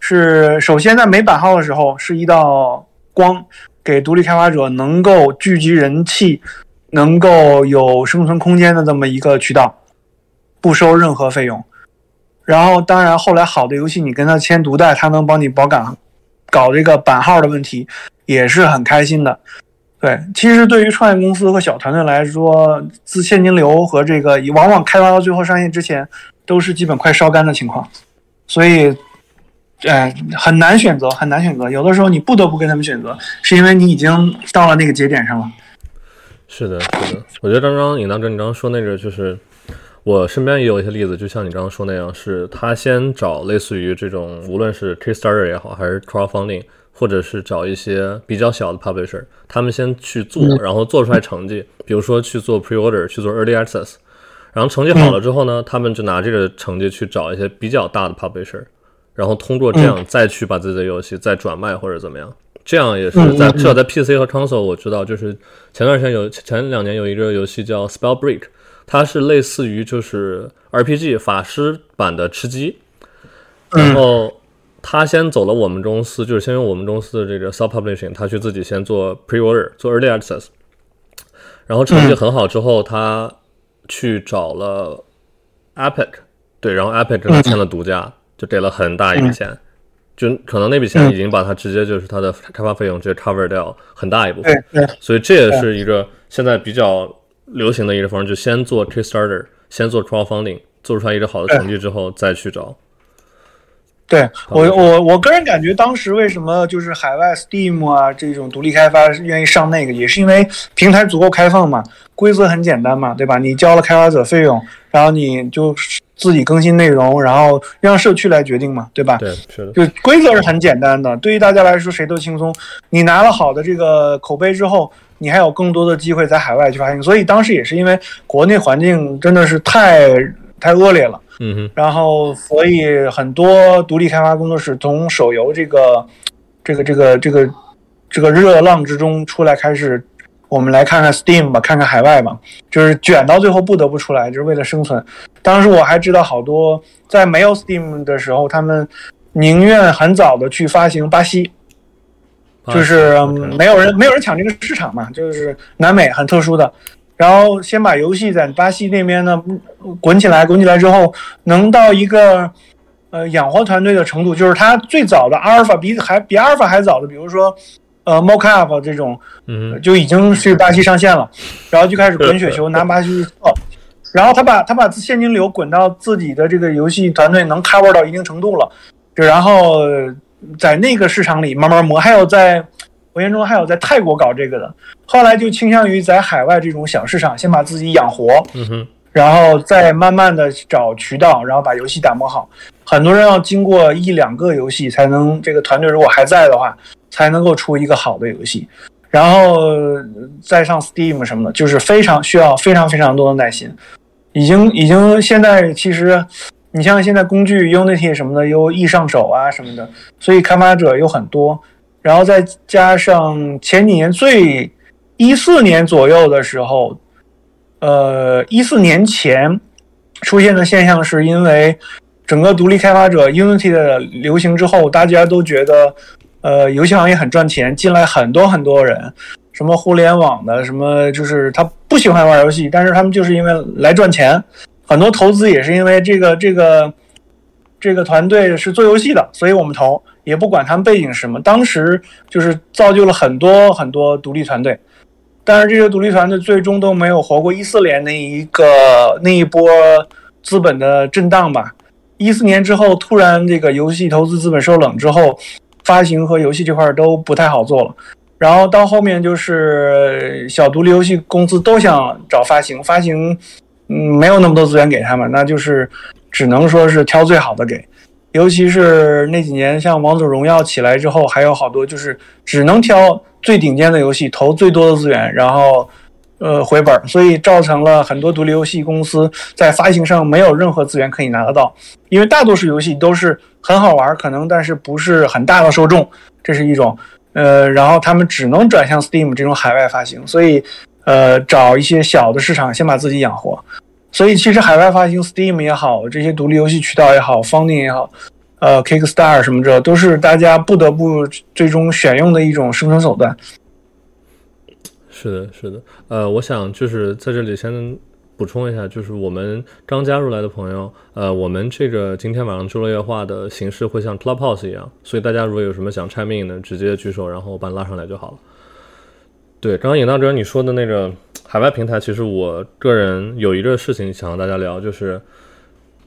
S4: 是首先在没版号的时候是一道光，给独立开发者能够聚集人气。能够有生存空间的这么一个渠道，不收任何费用。然后，当然后来好的游戏，你跟他签独代，他能帮你保岗，搞这个版号的问题，也是很开心的。对，其实对于创业公司和小团队来说，自现金流和这个往往开发到最后上线之前，都是基本快烧干的情况。所以，呃，很难选择，很难选择。有的时候你不得不跟他们选择，是因为你已经到了那个节点上了。
S1: 是的，是的，我觉得刚刚尹大哥你刚刚说那个，就是我身边也有一些例子，就像你刚刚说那样，是他先找类似于这种，无论是 Kickstarter 也好，还是 Crowdfunding，或者是找一些比较小的 Publisher，他们先去做，然后做出来成绩，比如说去做 Preorder，去做 Early Access，然后成绩好了之后呢，他们就拿这个成绩去找一些比较大的 Publisher，然后通过这样再去把自己的游戏再转卖或者怎么样。这样也是在至少在 PC 和 Console 我知道，就是前段时间有前两年有一个游戏叫 Spell Break，它是类似于就是 RPG 法师版的吃鸡，然后他先走了我们公司，就是先用我们公司的这个 Self Publishing，他去自己先做 Preorder 做 Early Access，然后成绩很好之后，他去找了 Epic，对，然后 Epic 跟他签了独家，就给了很大一笔钱。就可能那笔钱已经把它直接就是它的开发费用直接 cover 掉很大一部分，
S4: 对，
S1: 所以这也是一个现在比较流行的一个方式，就先做 Kickstarter，先做 crowdfunding，做出来一个好的成绩之后再去找。
S4: 对我我我个人感觉，当时为什么就是海外 Steam 啊这种独立开发愿意上那个，也是因为平台足够开放嘛，规则很简单嘛，对吧？你交了开发者费用，然后你就自己更新内容，然后让社区来决定嘛，对吧？
S1: 对，是的。
S4: 就规则是很简单的，对于大家来说谁都轻松。你拿了好的这个口碑之后，你还有更多的机会在海外去发行。所以当时也是因为国内环境真的是太太恶劣了。
S1: 嗯哼，
S4: 然后所以很多独立开发工作室从手游这个这个这个这个这个热浪之中出来，开始我们来看看 Steam 吧，看看海外吧，就是卷到最后不得不出来，就是为了生存。当时我还知道好多在没有 Steam 的时候，他们宁愿很早的去发行巴西，就是没有人没有人抢这个市场嘛，就是南美很特殊的。然后先把游戏在巴西那边呢滚起来，滚起来之后能到一个呃养活团队的程度，就是它最早的阿尔法比还比阿尔法还早的，比如说呃 Mockup 这种，
S1: 嗯，
S4: 就已经是巴西上线了，然后就开始滚雪球 (laughs) 拿巴西哦，然后他把他把现金流滚到自己的这个游戏团队能 cover 到一定程度了，就然后在那个市场里慢慢磨，还有在。我眼中还有在泰国搞这个的，后来就倾向于在海外这种小市场先把自己养活，
S1: 嗯哼，
S4: 然后再慢慢的找渠道，然后把游戏打磨好。很多人要经过一两个游戏才能，这个团队如果还在的话，才能够出一个好的游戏。然后再上 Steam 什么的，就是非常需要非常非常多的耐心。已经已经现在其实，你像现在工具 Unity 什么的又易上手啊什么的，所以开发者有很多。然后再加上前几年最一四年左右的时候，呃，一四年前出现的现象是因为整个独立开发者 Unity 的流行之后，大家都觉得。呃，游戏行业很赚钱，进来很多很多人，什么互联网的，什么就是他不喜欢玩游戏，但是他们就是因为来赚钱，很多投资也是因为这个这个这个团队是做游戏的，所以我们投，也不管他们背景是什么。当时就是造就了很多很多独立团队，但是这些独立团队最终都没有活过一四年那一个那一波资本的震荡吧。一四年之后，突然这个游戏投资资本收冷之后。发行和游戏这块都不太好做了，然后到后面就是小独立游戏公司都想找发行，发行嗯没有那么多资源给他们，那就是只能说是挑最好的给。尤其是那几年像王者荣耀起来之后，还有好多就是只能挑最顶尖的游戏，投最多的资源，然后呃回本，所以造成了很多独立游戏公司在发行上没有任何资源可以拿得到，因为大多数游戏都是。很好玩，可能但是不是很大的受众，这是一种，呃，然后他们只能转向 Steam 这种海外发行，所以，呃，找一些小的市场先把自己养活。所以其实海外发行 Steam 也好，这些独立游戏渠道也好，Funding 也好，呃，Kickstarter 什么这都是大家不得不最终选用的一种生存手段。
S1: 是的，是的，呃，我想就是在这里先。补充一下，就是我们刚加入来的朋友，呃，我们这个今天晚上周六夜话的形式会像 Clubhouse 一样，所以大家如果有什么想 chime in 的，直接举手，然后我把你拉上来就好了。对，刚刚尹大哲你说的那个海外平台，其实我个人有一个事情想和大家聊，就是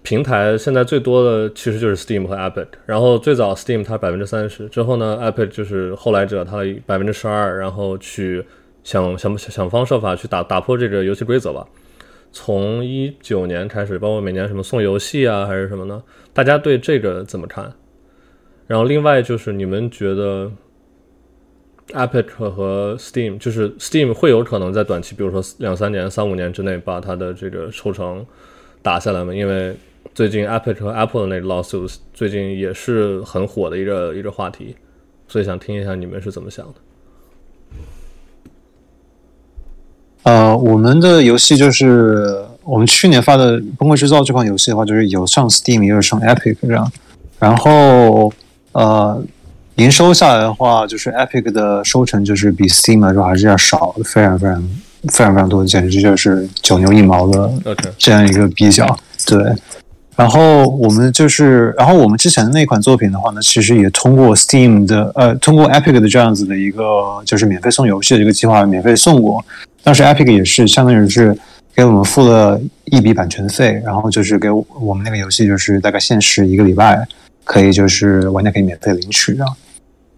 S1: 平台现在最多的其实就是 Steam 和 Epic，然后最早 Steam 它百分之三十，之后呢，Epic 就是后来者，它百分之十二，然后去想想想方设法去打打破这个游戏规则吧。从一九年开始，包括每年什么送游戏啊，还是什么呢？大家对这个怎么看？然后另外就是你们觉得，Epic 和 Steam，就是 Steam 会有可能在短期，比如说两三年、三五年之内把它的这个抽成打下来吗？因为最近 Epic 和 Apple 的那个 lawsuits 最近也是很火的一个一个话题，所以想听一下你们是怎么想的。
S2: 呃，我们的游戏就是我们去年发的《崩溃制造》这款游戏的话，就是有上 Steam，也有上 Epic 这样。然后呃，营收下来的话，就是 Epic 的收成就是比 Steam 来说还是要少，非常非常非常非常多，简直就是九牛一毛的这样一个比较。对。然后我们就是，然后我们之前的那款作品的话呢，其实也通过 Steam 的呃，通过 Epic 的这样子的一个就是免费送游戏的一个计划，免费送过。当时 Epic 也是相当于是给我们付了一笔版权费，然后就是给我们那个游戏就是大概限时一个礼拜，可以就是玩家可以免费领取啊。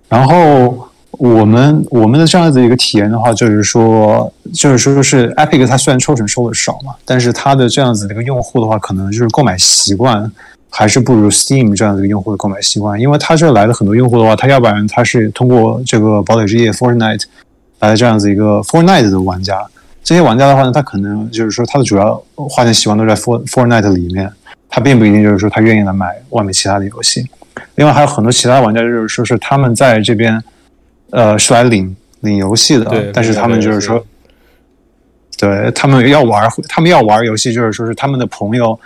S2: 然后我们我们的这样子一个体验的话，就是说就是说就是 Epic 它虽然抽成收的少嘛，但是它的这样子的一个用户的话，可能就是购买习惯还是不如 Steam 这样子一个用户的购买习惯，因为它这来的很多用户的话，他要不然他是通过这个堡垒之夜 Fortnite。来这样子一个 Fortnite 的玩家，这些玩家的话呢，他可能就是说他的主要花钱习惯都在 For Fortnite 里面，他并不一定就是说他愿意来买外面其他的游戏。另外还有很多其他玩家就是说是他们在这边，呃，是来领领游戏的，但是他们就是说，对他们要玩，他们要玩游戏，就是说是他们的朋友。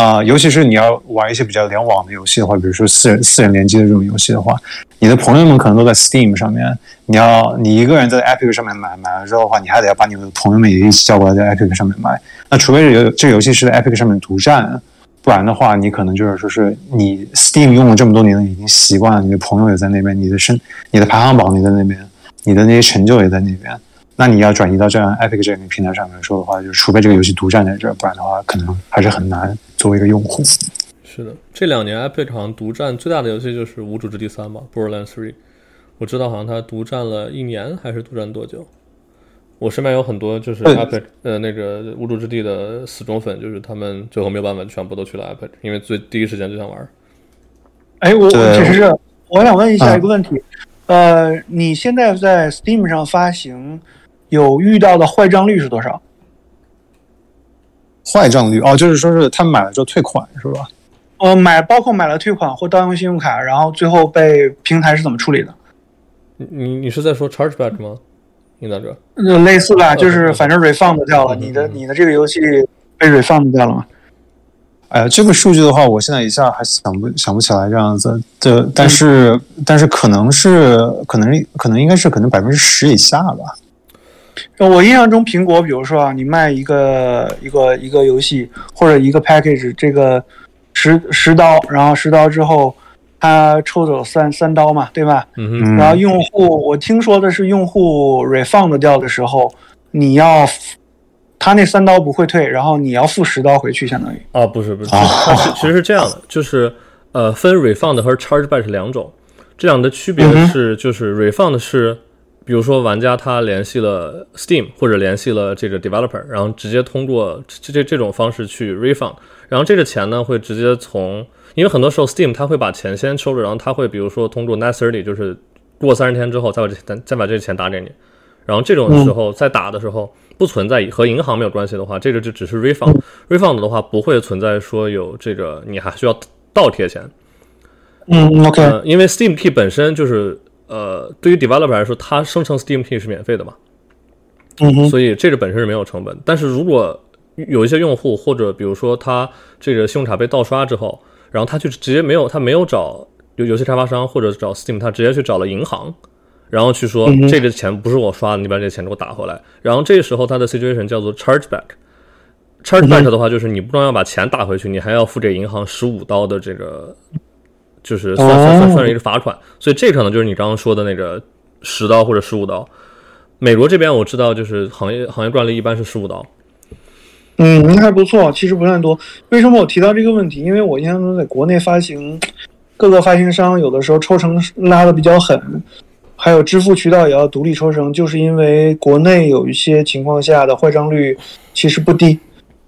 S2: 啊，尤其是你要玩一些比较联网的游戏的话，比如说四人四人联机的这种游戏的话，你的朋友们可能都在 Steam 上面，你要你一个人在 Epic 上面买，买了之后的话，你还得要把你的朋友们也一起叫过来在 Epic 上面买。那除非是游这个游戏是在 Epic 上面独占，不然的话，你可能就是说是你 Steam 用了这么多年，已经习惯了，你的朋友也在那边，你的身、你的排行榜也在那边，你的那些成就也在那边。那你要转移到这样 Epic 这个平台上来说的话，就除非这个游戏独占在这，不然的话，可能还是很难作为一个用户。
S1: 是的，这两年 Epic 好像独占最大的游戏就是《无主之地三》吧，《Borderlands Three》。我知道好像它独占了一年，还是独占多久？我身边有很多就是
S2: 对
S1: Epic 呃那个无主之地的死忠粉，就是他们最后没有办法，全部都去了 Epic，因为最第一时间就想玩。
S4: 哎，我我
S2: 对
S4: 只是我想问一下
S2: 嗯
S4: 一个问题，呃，你现在在 Steam 上发行有遇到的坏账率是多少？
S2: 坏账率哦，就是说是他买了之后退款是吧？
S4: 呃，买包括买了退款或盗用信用卡，然后最后被平台是怎么处理的？
S1: 你你你是在说 chargeback 吗？应当者？
S4: 呃，类似吧，
S1: 嗯
S4: 就是反正 refund 掉了，
S1: 嗯
S4: 你的
S1: 嗯
S4: 你的这个游戏被 refund 掉了吗？
S2: 哎呀，这个数据的话，我现在一下还想不想不起来这样子。这但是、但是可能是可能可能应该是可能百分之十以下吧。
S4: 我印象中，苹果比如说啊，你卖一个一个一个游戏或者一个 package，这个十十刀，然后十刀之后，他抽走三三刀嘛，对吧？
S1: 嗯，
S2: 嗯，
S4: 然后用户，我听说的是用户 refund 掉的时候，你要他那三刀不会退，然后你要付十刀回去，相当于。
S1: 啊，不是不是，其实是这样的，就是呃，分 refund 和 chargeback 是两种，这两的区别是，就是 refund 是，比如说玩家他联系了 Steam 或者联系了这个 developer，然后直接通过这这这种方式去 refund，然后这个钱呢会直接从，因为很多时候 Steam 他会把钱先收着，然后他会比如说通过 net thirty，就是过三十天之后再把这再再把这个钱打给你，然后这种时候在打的时候不存在和银行没有关系的话，这个就只是 refund。refund 的话不会存在说有这个你还需要倒贴钱。
S4: 嗯，OK，
S1: 呃，因为 Steam Key 本身就是呃，对于 developer 来说，它生成 Steam Key 是免费的嘛，
S4: 嗯，
S1: 所以这个本身是没有成本。但是如果有一些用户或者比如说他这个信用卡被盗刷之后，然后他就直接没有他没有找游游戏开发商或者找 Steam，他直接去找了银行。然后去说
S4: 嗯
S1: 这个钱不是我刷的，你把这个钱给我打回来。然后这个时候他的 situation 叫做 chargeback。chargeback 的话就是你不光要把钱打回去，你还要付给银行十五刀的这个，就是算算算算是一个罚款。所以这可能就是你刚刚说的那个十刀或者十五刀。美国这边我知道就是行业行业惯例一般是十五刀。
S4: 嗯，那还不错，其实不算多。为什么我提到这个问题？因为我印象中在国内发行，各个发行商有的时候抽成拉的比较狠，还有支付渠道也要独立抽成，就是因为国内有一些情况下的坏账率其实不低。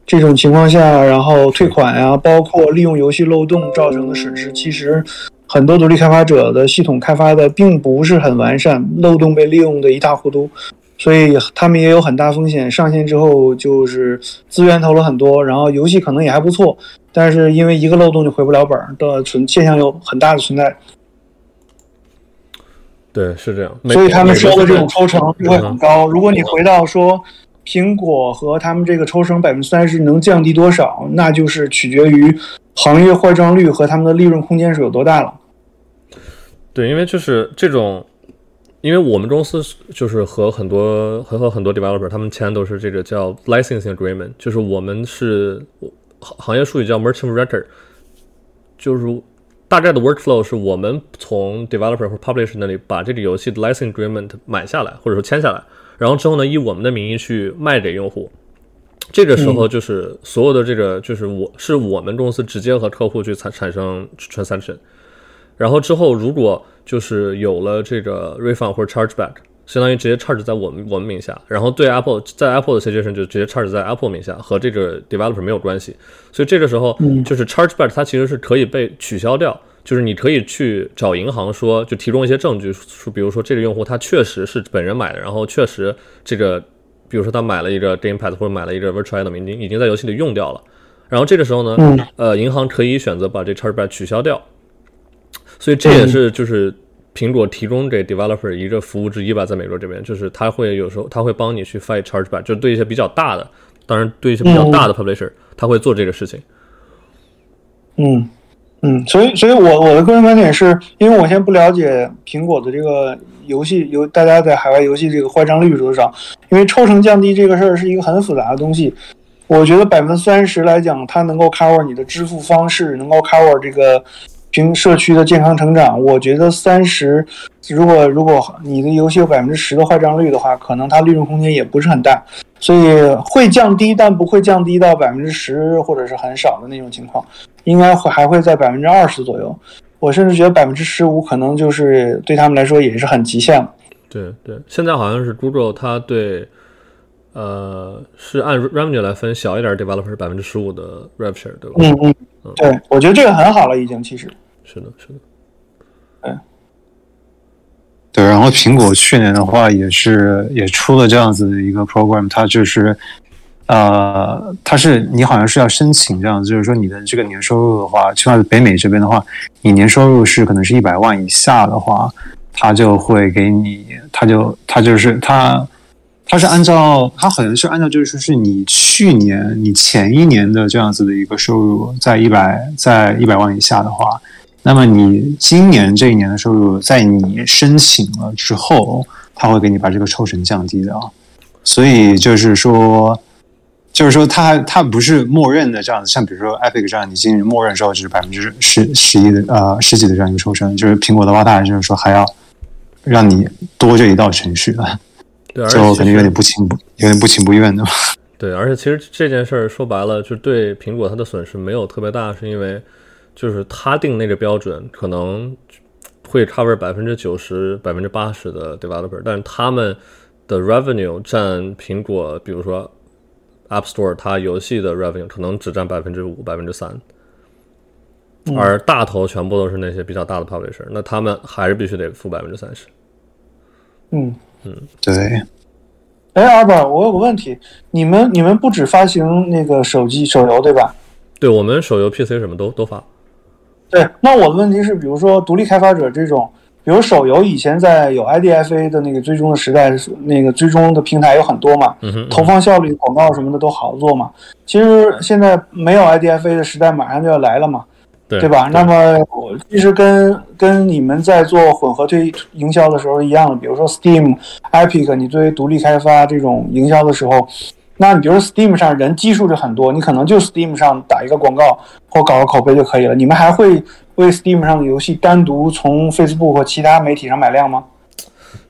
S4: 这种情况下，然后退款呀、包括利用游戏漏洞造成的损失，其实很多独立开发者的系统开发的并不是很完善，漏洞被利用的一塌糊涂。所以他们也有很大风险。上线之后就是资源投了很多，然后游戏可能也还不错，但是因为一个漏洞就回不了本儿的存现象有很大的存在，
S1: 对，是这样。
S4: 所以他们收的这种抽成就会很高。如果你回到说苹果和他们这个抽成百分之三十能降低多少，那就是取决于行业坏账率和他们的利润空间是有多大了。
S1: 对，因为就是这种，因为我们公司就是和很多和和很多 developer 他们签都是这个叫 licensing agreement，就是我们是行行业术语叫 merchant record，就是大概的 workflow 是我们从 developer 或 publisher 那里把这个游戏的 licensing agreement 买下来，或者说签下来，然后之后呢以我们的名义去卖给用户。这个时候就是所有的这个就是我是我们公司直接和客户去产产生 transaction，然后之后如果就是有了这个 refund 或者 chargeback，相当于直接 charge 在我们我们名下，然后对 Apple 在 Apple 的 situation 就直接 charge 在 Apple 名下，和这个 developer 没有关系。所以这个时候就是 chargeback 它其实是可以被取消掉，就是你可以去找银行说，就提供一些证据，说比如说这个用户他确实是本人买的，然后确实这个。比如说他买了一个 GamePad 或者买了一个 Virtual Item，已经已经在游戏里用掉了，然后这个时候呢，
S4: 嗯
S1: 呃，银行可以选择把这 chargeback 取消掉，所以这也是就是苹果提供给 developer 一个服务之一吧，在美国这边，就是他会有时候他会帮你去 fight chargeback，就对一些比较大的，当然对一些比较大的 publisher，、他会做这个事情。
S4: 嗯嗯，嗯所以所以我我的个人观点是，因为我先不了解苹果的这个游戏游大家在海外游戏这个坏账率是多少，因为抽成降低这个事儿是一个很复杂的东西。我觉得百分之三十来讲，它能够 cover 你的支付方式，能够 cover 这个平社区的健康成长。我觉得三十，如果如果你的游戏有百分之十的坏账率的话，可能它利润空间也不是很大，所以会降低，但不会降低到百分之十或者是很少的那种情况，应该会还会在百分之二十左右。我甚至觉得百分之十五可能就是对他们来说也是很极限了。
S1: 对对，现在好像是 Google 它对呃，是按 revenue 来分，小一点 developer 是百分之十五的 rev share，对吧？
S4: 嗯嗯，对，我觉得这个很好了，已经其实。
S1: 是的，是的。
S2: 对，然后苹果去年的话也是也出了这样子的一个 program，它就是，呃，它是你好像是要申请这样子，就是说你的这个年收入的话，起码在北美这边的话，你年收入是可能是一百万以下的话，它就会给你，它就它就是它。它是按照，它好像是按照，就是说是你去年、你前一年的这样子的一个收入，在一百在一百万以下的话，那么你今年这一年的收入，在你申请了之后，他会给你把这个抽成降低的啊。所以就是说，就是说它它不是默认的这样子，像比如说 Epic 这样，你今年默认收就是百分之十十一的呃十几的这样一个抽成，就是苹果的话，它还就是说还要让你多这一道程序的，
S1: 对，而
S2: 最后
S1: 且其实
S2: 肯定有点不情不有点不情不愿的。(laughs)
S1: 对，而且其实这件事儿说白了，就对苹果它的损失没有特别大，是因为就是它定那个标准可能会 cover 百分之九十、百分之八十的 developer，但是他们的 revenue 占苹果，比如说 App Store 它游戏的 revenue 可能只占百分之五、百分之三，而大头全部都是那些比较大的 publisher，那他们还是必须得付百分之三十。
S4: 嗯，
S2: 对，
S4: 哎，阿宝，我有个问题，你们你们不只发行那个手机手游对吧？
S1: 对我们手游、PC 什么都都发。
S4: 对，那我的问题是，比如说独立开发者这种，比如手游以前在有 IDFA 的那个追踪的时代，那个追踪的平台有很多嘛，投放效率、广告什么的都好做嘛。其实现在没有 IDFA 的时代马上就要来了嘛，
S1: 对
S4: 对吧？那么我其实跟跟你们在做混合推营销的时候一样的，比如说 Steam、Epic，你作为独立开发这种营销的时候，那你比如说 Steam 上人基数就很多，你可能就 Steam 上打一个广告或搞个口碑就可以了。你们还会为 Steam 上的游戏单独从 Facebook 或其他媒体上买量吗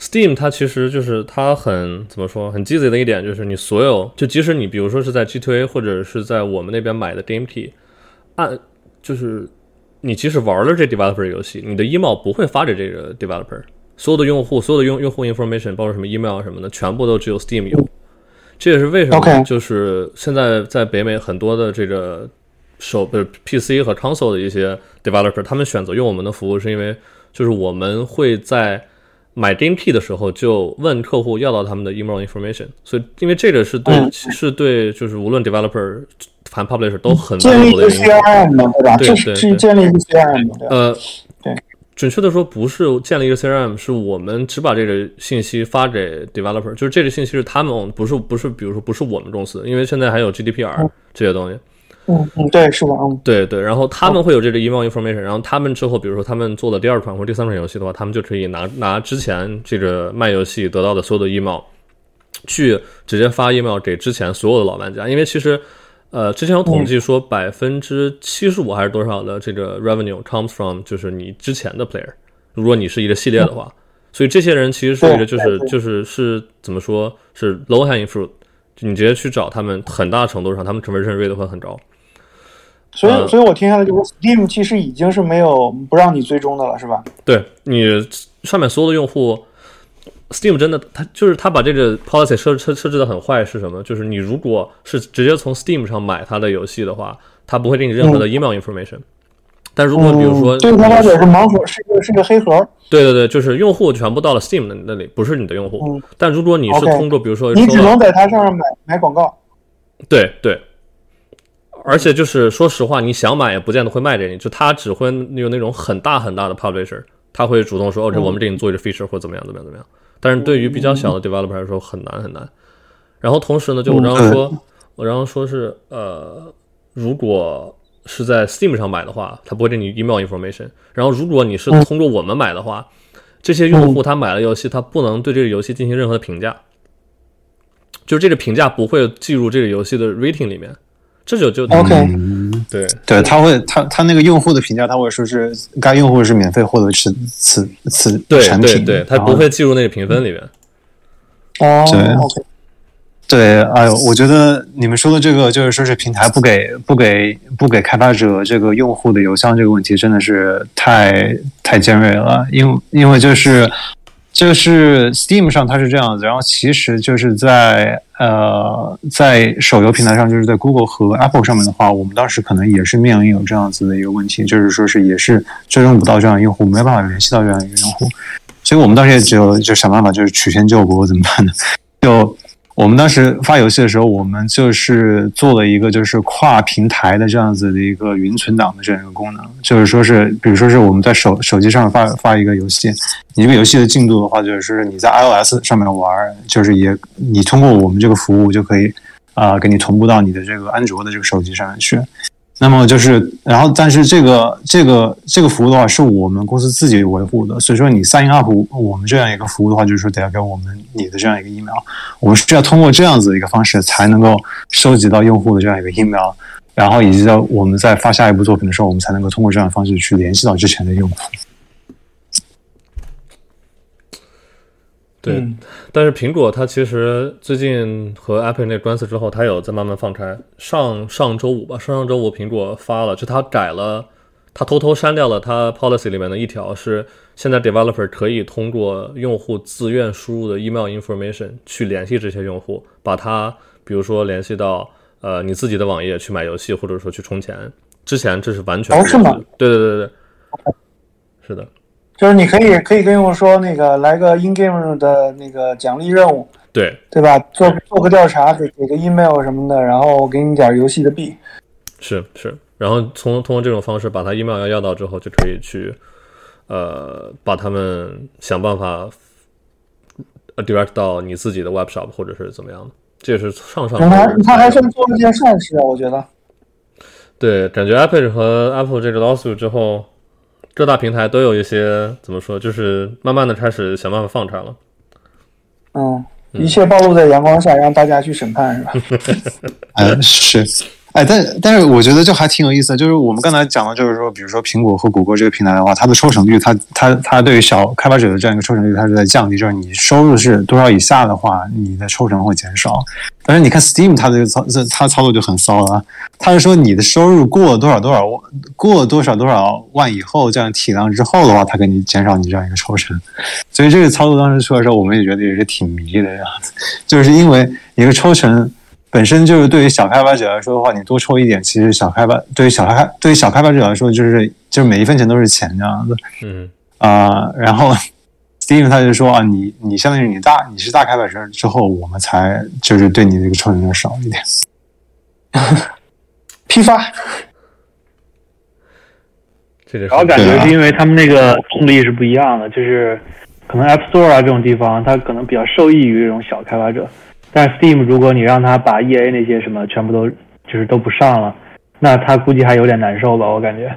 S1: ？Steam 它其实就是它很怎么说很鸡贼的一点，就是你所有就即使你比如说是在 G2A 或者是在我们那边买的 Game Key，按就是你即使玩了这 developer 游戏，你的 email 不会发给这个 developer，所有的用户所有的用用户 information，包括什么 email 啊什么的，全部都只有 Steam 有。这也是为什么就是现在在北美很多的这个手不是 PC 和 console 的一些 developer，他们选择用我们的服务，是因为就是我们会在买 Game Key 的时候就问客户要到他们的 email information，所以因为这个是对、
S4: 嗯。
S1: 是对就是无论 developer 反 publisher 都很
S4: 建立一个 CRM 的，对吧？
S1: 对
S4: 这是是
S1: 对对
S4: 建立一个 CRM？
S1: 呃，
S4: 对，
S1: 准确的说不是建立一个 CRM，是我们只把这个信息发给 developer，就是这个信息是他们不是不是，比如说不是我们公司，因为现在还有 GDPR 这些东西。
S4: 嗯嗯，对，是的，嗯
S1: 对对，然后他们会有这个 email information，然后他们之后，比如说他们做了第二款或者第三款游戏的话，他们就可以拿拿之前这个卖游戏得到的所有的 email，去直接发 email 给之前所有的老玩家，因为其实。呃，之前有统计说百分之七十五还是多少的这个 revenue comes from 就是你之前的 player，如果你是一个系列的话，所以这些人其实是一个就是就是是怎么说是 low hanging fruit，就你直接去找他们，很大程度上他们 conversion rate 会很高。
S4: 所以，
S1: 呃
S4: 所以我听下来就是 Steam 其实已经是没有不让你追踪的了，是吧？
S1: 对你上面所有的用户，Steam 真的，它就是它把这个 policy 设设设置的很坏是什么？就是你如果是直接从 Steam 上买它的游戏的话，它不会给你任何的 email information。但如果比如说，
S4: 嗯、对开发者是盲盒，是一个是个黑盒，
S1: 对对对，就是用户全部到了 Steam 那那里，不是你的用户。
S4: 嗯
S1: 但如果你是通过比如说
S4: 你只能在它上面买买广告。
S1: 对对，而且就是说实话，你想买也不见得会卖给你，就他只会有那种很大很大的 publisher，他会主动说，哦，这我们给你做一个 feature 或怎么样怎么样怎么样。但是对于比较小的 developer 来说，很难很难。然后同时呢，就我刚刚说，我刚刚说是呃，如果是在 Steam 上买的话，它不会给你 email information。然后如果你是通过我们买的话，这些用户他买了游戏，他不能对这个游戏进行任何的评价。就是这个评价不会计入这个游戏的 rating 里面，这就就
S4: OK，
S2: 嗯，
S1: 对。
S2: 对，他会他他那个用户的评价，他会说是该用户是免费获得此此此
S1: 对
S2: 产品，
S1: 对对，它
S2: 然后
S1: 不会计入那个评分里面。
S4: 哦
S2: 对
S4: ，OK，
S2: 对，哎呦，我觉得你们说的这个就是说是平台不给不给不给开发者这个用户的邮箱这个问题，真的是太太尖锐了，因为因为就是就是 Steam 上它是这样子，然后其实就是在呃在手游平台上，就是在 Google 和 Apple 上面的话，我们当时可能也是面临有这样子的一个问题，就是说是也是追踪不到这样用户，没有办法联系到这样一个用户，所以我们当时也只有就想办法就是曲线救国，怎么办呢？就我们当时发游戏的时候，我们就是做了一个就是跨平台的这样子的一个云存档的这样一个功能，就是说是，比如说是我们在手手机上发发一个游戏，你这个游戏的进度的话，就是你在 iOS 上面玩，就是也你通过我们这个服务就可以啊、给你同步到你的这个安卓的这个手机上面去。那么就是，然后但是这个这个这个服务的话，是我们公司自己维护的，所以说你 sign up 我们这样一个服务的话，就是说得要给我们你的这样一个 email，我们是要通过这样子的一个方式才能够收集到用户的这样一个 email，然后以及到我们在发下一部作品的时候，我们才能够通过这样的方式去联系到之前的用户。
S1: 对，
S4: 嗯。
S1: 但是苹果它其实最近和 Apple 那官司之后，它有在慢慢放开。上上周五吧，上上周五苹果发了，就它改了，它偷偷删掉了它 policy 里面的一条，是现在 developer 可以通过用户自愿输入的 email information 去联系这些用户，把它比如说联系到呃你自己的网页去买游戏，或者说去充钱。之前这是完全对对对对，是的，
S4: 就是你可以可以跟用户说那个来个 in game 的那个奖励任务，
S1: 对
S4: 对吧？做做个调查，给给个 email 什么的，然后给你点游戏的币。
S1: 是是，然后从通过这种方式把他 email 要要到之后，就可以去呃把他们想办法呃 direct 到你自己的 web shop 或者是怎么样的，这也是上上
S4: 他
S1: 周
S4: 他还算做了件善事啊，我觉得。
S1: 对，感觉 Apple 和 Apple 这个 lawsuit 之后，各大平台都有一些怎么说，就是慢慢的开始想办法放开了。
S4: 嗯，一切暴露在阳光下，让大家去审判，是吧？
S2: 嗯，(laughs) 是，哎，但但是我觉得这还挺有意思的，就是我们刚才讲的，就是说，比如说苹果和谷歌这个平台的话，它的抽成率，它它它对于小开发者的这样一个抽成率，它是在降低，就是你收入是多少以下的话，你的抽成会减少。但是你看 Steam 它的操它操作就很骚了，它是说你的收入过多少多少过多少多少万以后，这样体量之后的话，它给你减少你这样一个抽成。所以这个操作当时出来的时候，我们也觉得也是挺迷的样子，就是因为一个抽成。本身就是对于小开发者来说的话，你多抽一点，其实小开发对于小开对于小开发者来说，就是就是每一分钱都是钱这样子。
S1: 嗯，
S2: 啊、然后 Steam 他就说啊，你你相当于你大你是大开发者之后，我们才就是对你这个抽成要少一点。(laughs)
S4: 批发，
S1: 这个
S3: 然后感觉是因为他们那个动力是不一样的，就是可能 App Store 啊这种地方，它可能比较受益于这种小开发者，但 Steam 如果你让他把 EA 那些什么全部都就是都不上了，那他估计还有点难受吧，我感觉。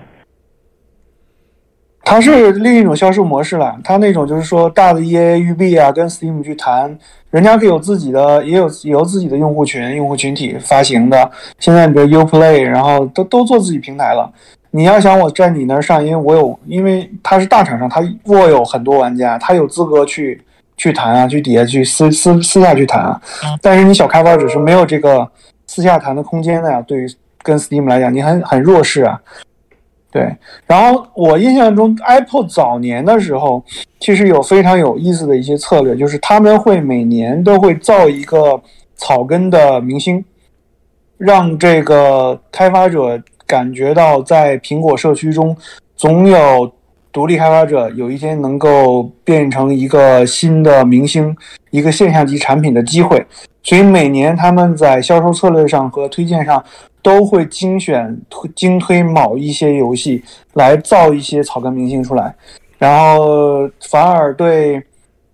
S4: 它是另一种销售模式了。它那种就是说大的 EA、育碧啊，跟 Steam 去谈，人家可以有自己的，也有也有自己的用户群、用户群体发行的。现在比如 UPlay，然后都都做自己平台了。你要想我在你那儿上，因为我有，因为他是大厂商，他握有很多玩家，他有资格去去谈啊，去底下去私私私下去谈啊。但是你小开发者是没有这个私下谈的空间的呀。对于跟 Steam 来讲，你很很弱势啊。对，然后我印象中，Apple 早年的时候，其实有非常有意思的一些策略，就是他们会每年都会造一个草根的明星，让这个开发者感觉到在苹果社区中总有独立开发者有一天能够变成一个新的明星，一个现象级产品的机会。所以每年他们在销售策略上和推荐上都会精选精推某一些游戏来造一些草根明星出来，然后反而对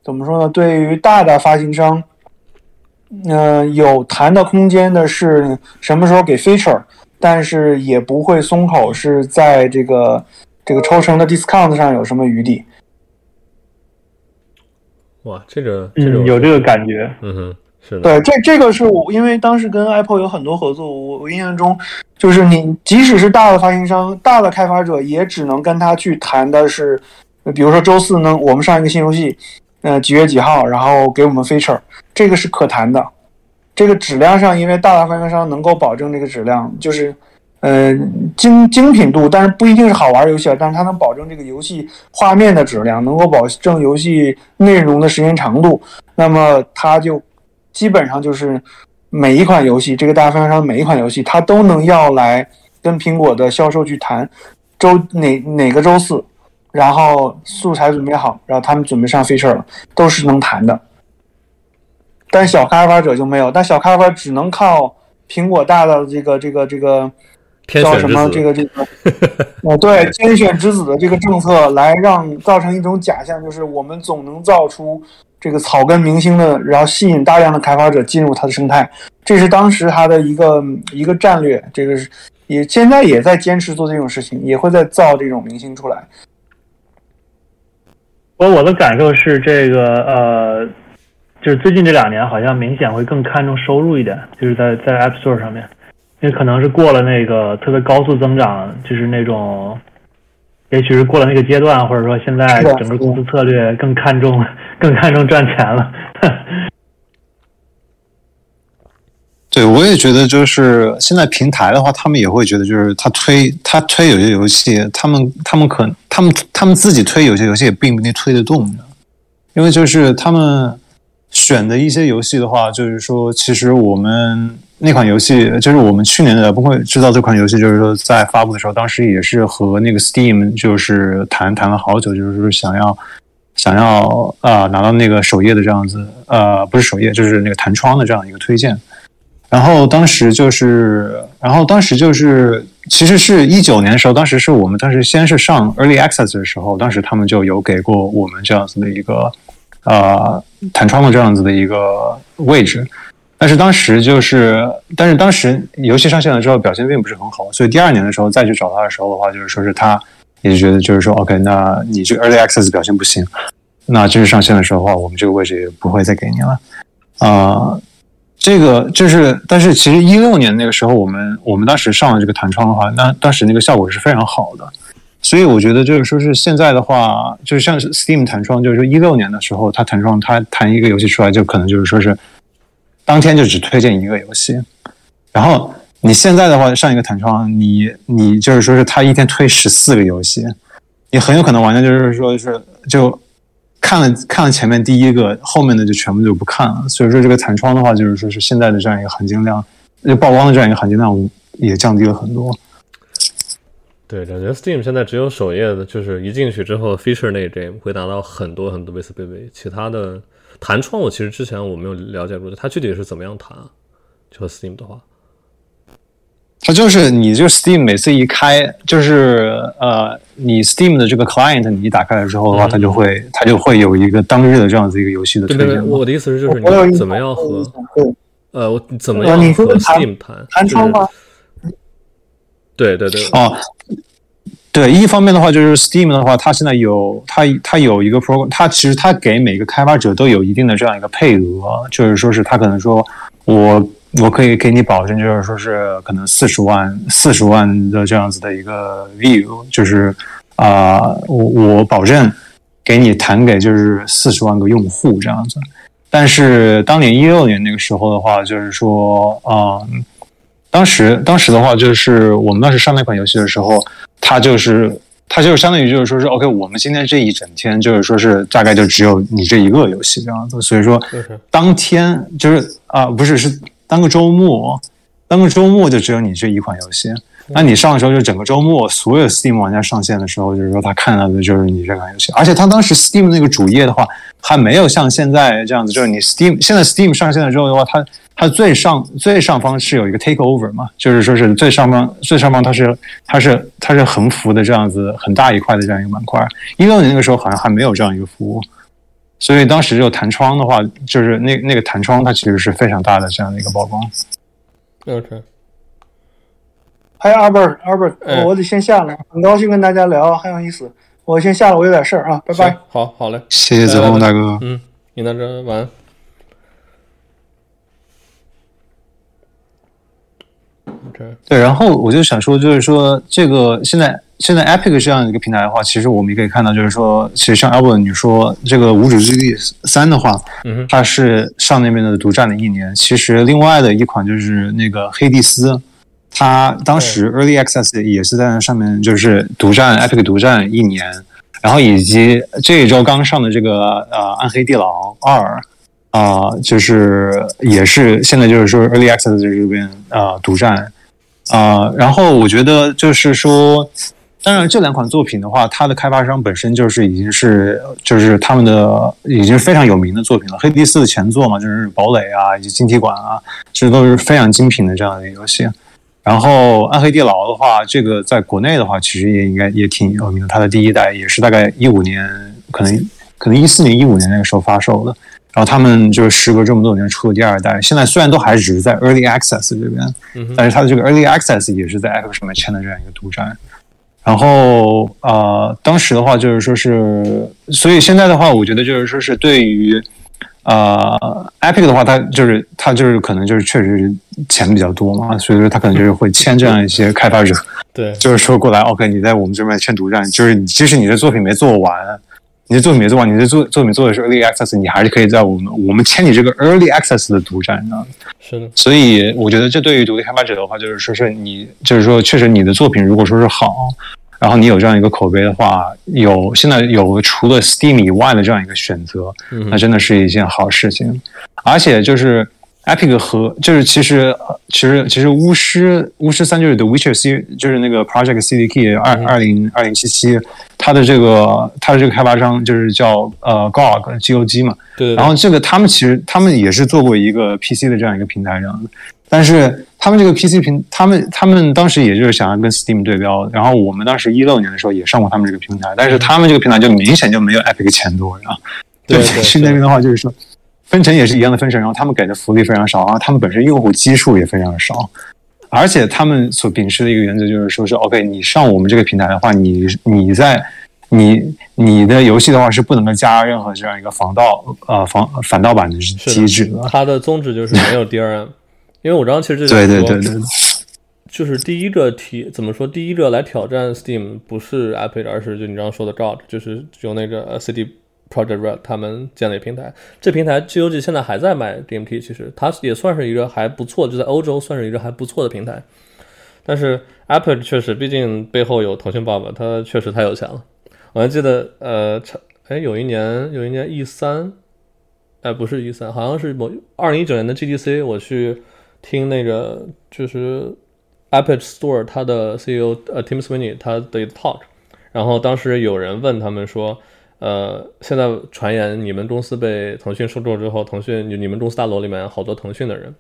S4: 怎么说呢？对于大的发行商，嗯、有谈的空间的是什么时候给 feature，但是也不会松口，是在这个这个抽成的 discount 上有什么余地。
S1: 哇，这个这种
S3: 嗯，有这个感觉。
S1: 嗯哼，是的，
S4: 对，这这个是我因为当时跟 Apple 有很多合作，我我印象中就是你即使是大的发行商、大的开发者，也只能跟他去谈的是，呃比如说周四呢我们上一个新游戏，呃几月几号，然后给我们 feature，这个是可谈的。这个质量上，因为大的发行商能够保证这个质量，就是呃精精品度，但是不一定是好玩游戏啊，但是它能保证这个游戏画面的质量，能够保证游戏内容的时间长度，那么它就基本上就是每一款游戏，这个大发商每一款游戏，它都能要来跟苹果的销售去谈周哪哪个周四，然后素材准备好，然后他们准备上 feature 了，都是能谈的。但小开发者就没有，但小开发者只能靠苹果大的这个这个这个叫什么这个这个，(laughs) 哦对，天选之子的这个政策来让造成一种假象，就是我们总能造出这个草根明星的，然后吸引大量的开发者进入它的生态，这是当时他的一个一个战略，这个是也现在也在坚持做这种事情，也会在造这种明星出来。
S3: 我我的感受是这个呃。就是最近这两年，好像明显会更看重收入一点，就是在在 App Store 上面，因为可能是过了那个特别高速增长，就是那种，也许是过了那个阶段，或者说现在整个公司策略更看重更看重赚钱了。(laughs)
S2: 对，我也觉得就是现在平台的话，他们也会觉得，就是他推他推有些游戏，他们他们可他们他们自己推有些游戏也并不一定推得动的，因为就是他们。选的一些游戏的话，就是说，其实我们那款游戏，就是我们去年的不会制造这款游戏，就是说在发布的时候，当时也是和那个 Steam 就是谈谈了好久，就是想要想要啊拿到那个首页的这样子，呃，不是首页，就是那个弹窗的这样一个推荐。然后当时就是，然后当时就是，其实是一九年的时候，当时是我们当时先是上 Early Access 的时候，当时他们就有给过我们这样子的一个。呃，弹窗的这样子的一个位置，但是当时就是，但是当时游戏上线了之后表现并不是很好，所以第二年的时候再去找他的时候的话，就是说是他也觉得就是说，OK，那你这个 Early Access 表现不行，那正式上线的时候的话，我们这个位置也不会再给你了。啊，这个就是，但是其实一六年那个时候，我们我们当时上了这个弹窗的话，那当时那个效果是非常好的。所以我觉得就是说是现在的话，就是像 Steam 弹窗，就是说一六年的时候，它弹窗它弹一个游戏出来，就可能就是说是当天就只推荐一个游戏。然后你现在的话上一个弹窗，你你就是说是他一天推十四个游戏，你很有可能玩家就是说是就看了看了前面第一个，后面的就全部就不看了。所以说这个弹窗的话，就是说是现在的这样一个含金量，就曝光的这样一个含金量也降低了很多。
S1: 对，感觉 Steam 现在只有首页的，就是一进去之后 feature 那 game 会拿到很多很多 v i s i b i l i t y 其他的弹窗我其实之前我没有了解过，它具体是怎么样弹？啊就 Steam 的话，
S2: 它就是你就 Steam 每次一开，就是呃，你 Steam 的这个 client 你一打开了之后的话，它就会它就会有一个当日的这样子一个游戏的推荐。
S1: 我的意思是，就是你怎么样和呃，我怎么样和 Steam 弹
S4: 弹窗吗？
S1: 对对对
S2: 哦，对，一方面的话就是 Steam 的话，它现在有它它有一个 program，它其实它给每个开发者都有一定的这样一个配额，就是说是它可能说我我可以给你保证，就是说是可能四十万四十万的这样子的一个 view，就是啊，我我保证给你弹给就是四十万个用户这样子。但是当年一六年那个时候的话，就是说啊。当时，当时的话，就是我们当时上那款游戏的时候，它就是，他就是相当于就是说是 OK，我们今天这一整天就是说是大概就只有你这一个游戏这样子，所以说当天就是啊，不是是当个周末，当个周末就只有你这一款游戏。那你上的时候就整个周末，所有 Steam 玩家上线的时候，就是说他看到的就是你这款游戏。而且他当时 Steam 那个主页的话，还没有像现在这样子，就是你 Steam 现在 Steam 上线了之后的话，它它最上最上方是有一个 Take Over 嘛，就是说是最上方最上方它是它是它是横幅的这样子很大一块的这样一个板块。一六年那个时候好像还没有这样一个服务，所以当时就弹窗的话，就是那那个弹窗它其实是非常大的这样的一个曝光。
S1: OK。
S4: 嗨，阿伯，阿伯，我得先下了，很高兴跟大家聊，很有意思。我先下了，我有点事儿啊，拜拜。
S1: 好，好嘞，
S2: 谢谢子红大哥。
S1: 嗯，你那这晚安。
S2: 对，然后我就想说，就是说这个现在现在 Epic 这样一个平台的话，其实我们也可以看到，就是说，其实像 Albert 你说这个《无主之地三》的话，
S1: 嗯，
S2: 它是上那边的独占了一年。其实另外的一款就是那个《黑帝斯》。它当时 Early Access 也是在那上面，就是独占 Epic 独占一年，然后以及这一周刚上的这个呃《暗黑地牢二》啊、就是也是现在就是说 Early Access 这边呃独占啊、然后我觉得就是说。当然，这两款作品的话，它的开发商本身就是已经是就是他们的已经非常有名的作品了。黑帝四的前作嘛，就是堡垒啊以及晶体管啊，这都是非常精品的这样的游戏。然后暗黑地牢的话，这个在国内的话，其实也应该也挺有名的。它的第一代也是大概一五年，可能可能一四年、一五年那个时候发售的。然后他们就是时隔这么多年出了第二代，现在虽然都还只是在 Early Access 这边，
S1: 嗯
S2: 但是它的这个 Early Access 也是在 Epic 上面签的这样一个独占。然后呃，当时的话就是说是，所以现在的话，我觉得就是说是对于呃 Epic 的话，它就是它就是可能就是确实是钱比较多嘛，所以说它可能就是会签这样一些开发者，(laughs)
S1: 对，
S2: 就是说过来，OK，你在我们这边签独占，就是即使你的作品没做完，你的作品没做完，你的作作品做的是 Early Access，你还是可以在我们我们签你这个 Early Access 的独占，你知道吗？
S1: 是的，
S2: 所以我觉得这对于独立开发者的话，就是说是你，就是说确实你的作品如果说是好，然后你有这样一个口碑的话，有现在有除了 Steam 以外的这样一个选择，
S1: 嗯
S2: 那真的是一件好事情。而且就是 Epic 和就是其实呃其实其实巫师巫师三就是 The Witcher C 就是那个 Project CDK 二二零二零七七，它的这个它的这个开发商就是叫呃 GOG G O G 嘛，
S1: 对对对，
S2: 然后这个他们其实他们也是做过一个 PC 的这样一个平台这样的，但是他们这个 PC 平，他们他们当时也就是想要跟 Steam 对标，然后我们当时一六年的时候也上过他们这个平台，但是他们这个平台就明显就没有 Epic 钱多，然后
S1: 对对
S2: 是那边的话就是说分成也是一样的分成，然后他们给的福利非常少，然后他们本身用户基数也非常少。而且他们所秉持的一个原则就是说是 OK，你上我们这个平台的话，你你在你你的游戏的话是不能够加任何这样一个防盗呃防反盗版的机制的。
S1: 它的宗旨就是没有 DRM，因为我知道其实这
S2: 对对对对，
S1: 就是第一个提怎么说，第一个来挑战 Steam 不是 Epic，而是就你刚刚说的 God，就是由那个呃 CD Project Red 他们建立平台。这平台 GOG 现在还在卖 DMT，其实它也算是一个还不错，就在欧洲算是一个还不错的平台。但是 Epic 确实，毕竟背后有腾讯爸爸，他确实太有钱了。我还记得，呃，差哎，有一年有一年 E 三，哎，不是 E 三，好像是某二零一九年的 GDC，我去听那个就是 Epic Store 它的 CEO 呃 Tim Sweeney 他的 talk，然后当时有人问他们说，呃，现在传言你们公司被腾讯收购之后，腾讯你们公司大楼里面好多腾讯的人，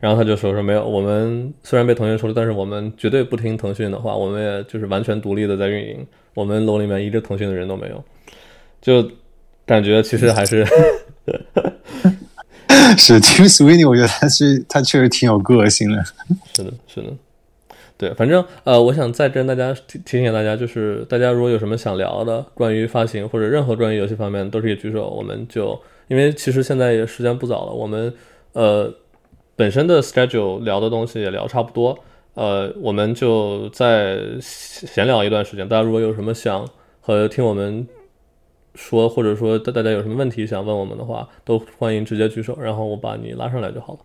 S1: 然后他就说说没有，我们虽然被腾讯收购，但是我们绝对不听腾讯的话，我们也就是完全独立的在运营，我们楼里面一个腾讯的人都没有，就感觉其实还是 (laughs)
S2: 是 Tim Sweeney，我觉得他是他确实挺有个性的。
S1: 是的，是的，对，反正呃，我想再跟大家提提醒大家，就是大家如果有什么想聊的，关于发行或者任何关于游戏方面，都可以举手，我们就因为其实现在也时间不早了，我们呃本身的 schedule 聊的东西也聊差不多，呃，我们就再闲聊一段时间。大家如果有什么想和听我们说，或者说大大家有什么问题想问我们的话，都欢迎直接举手，然后我把你拉上来就好了。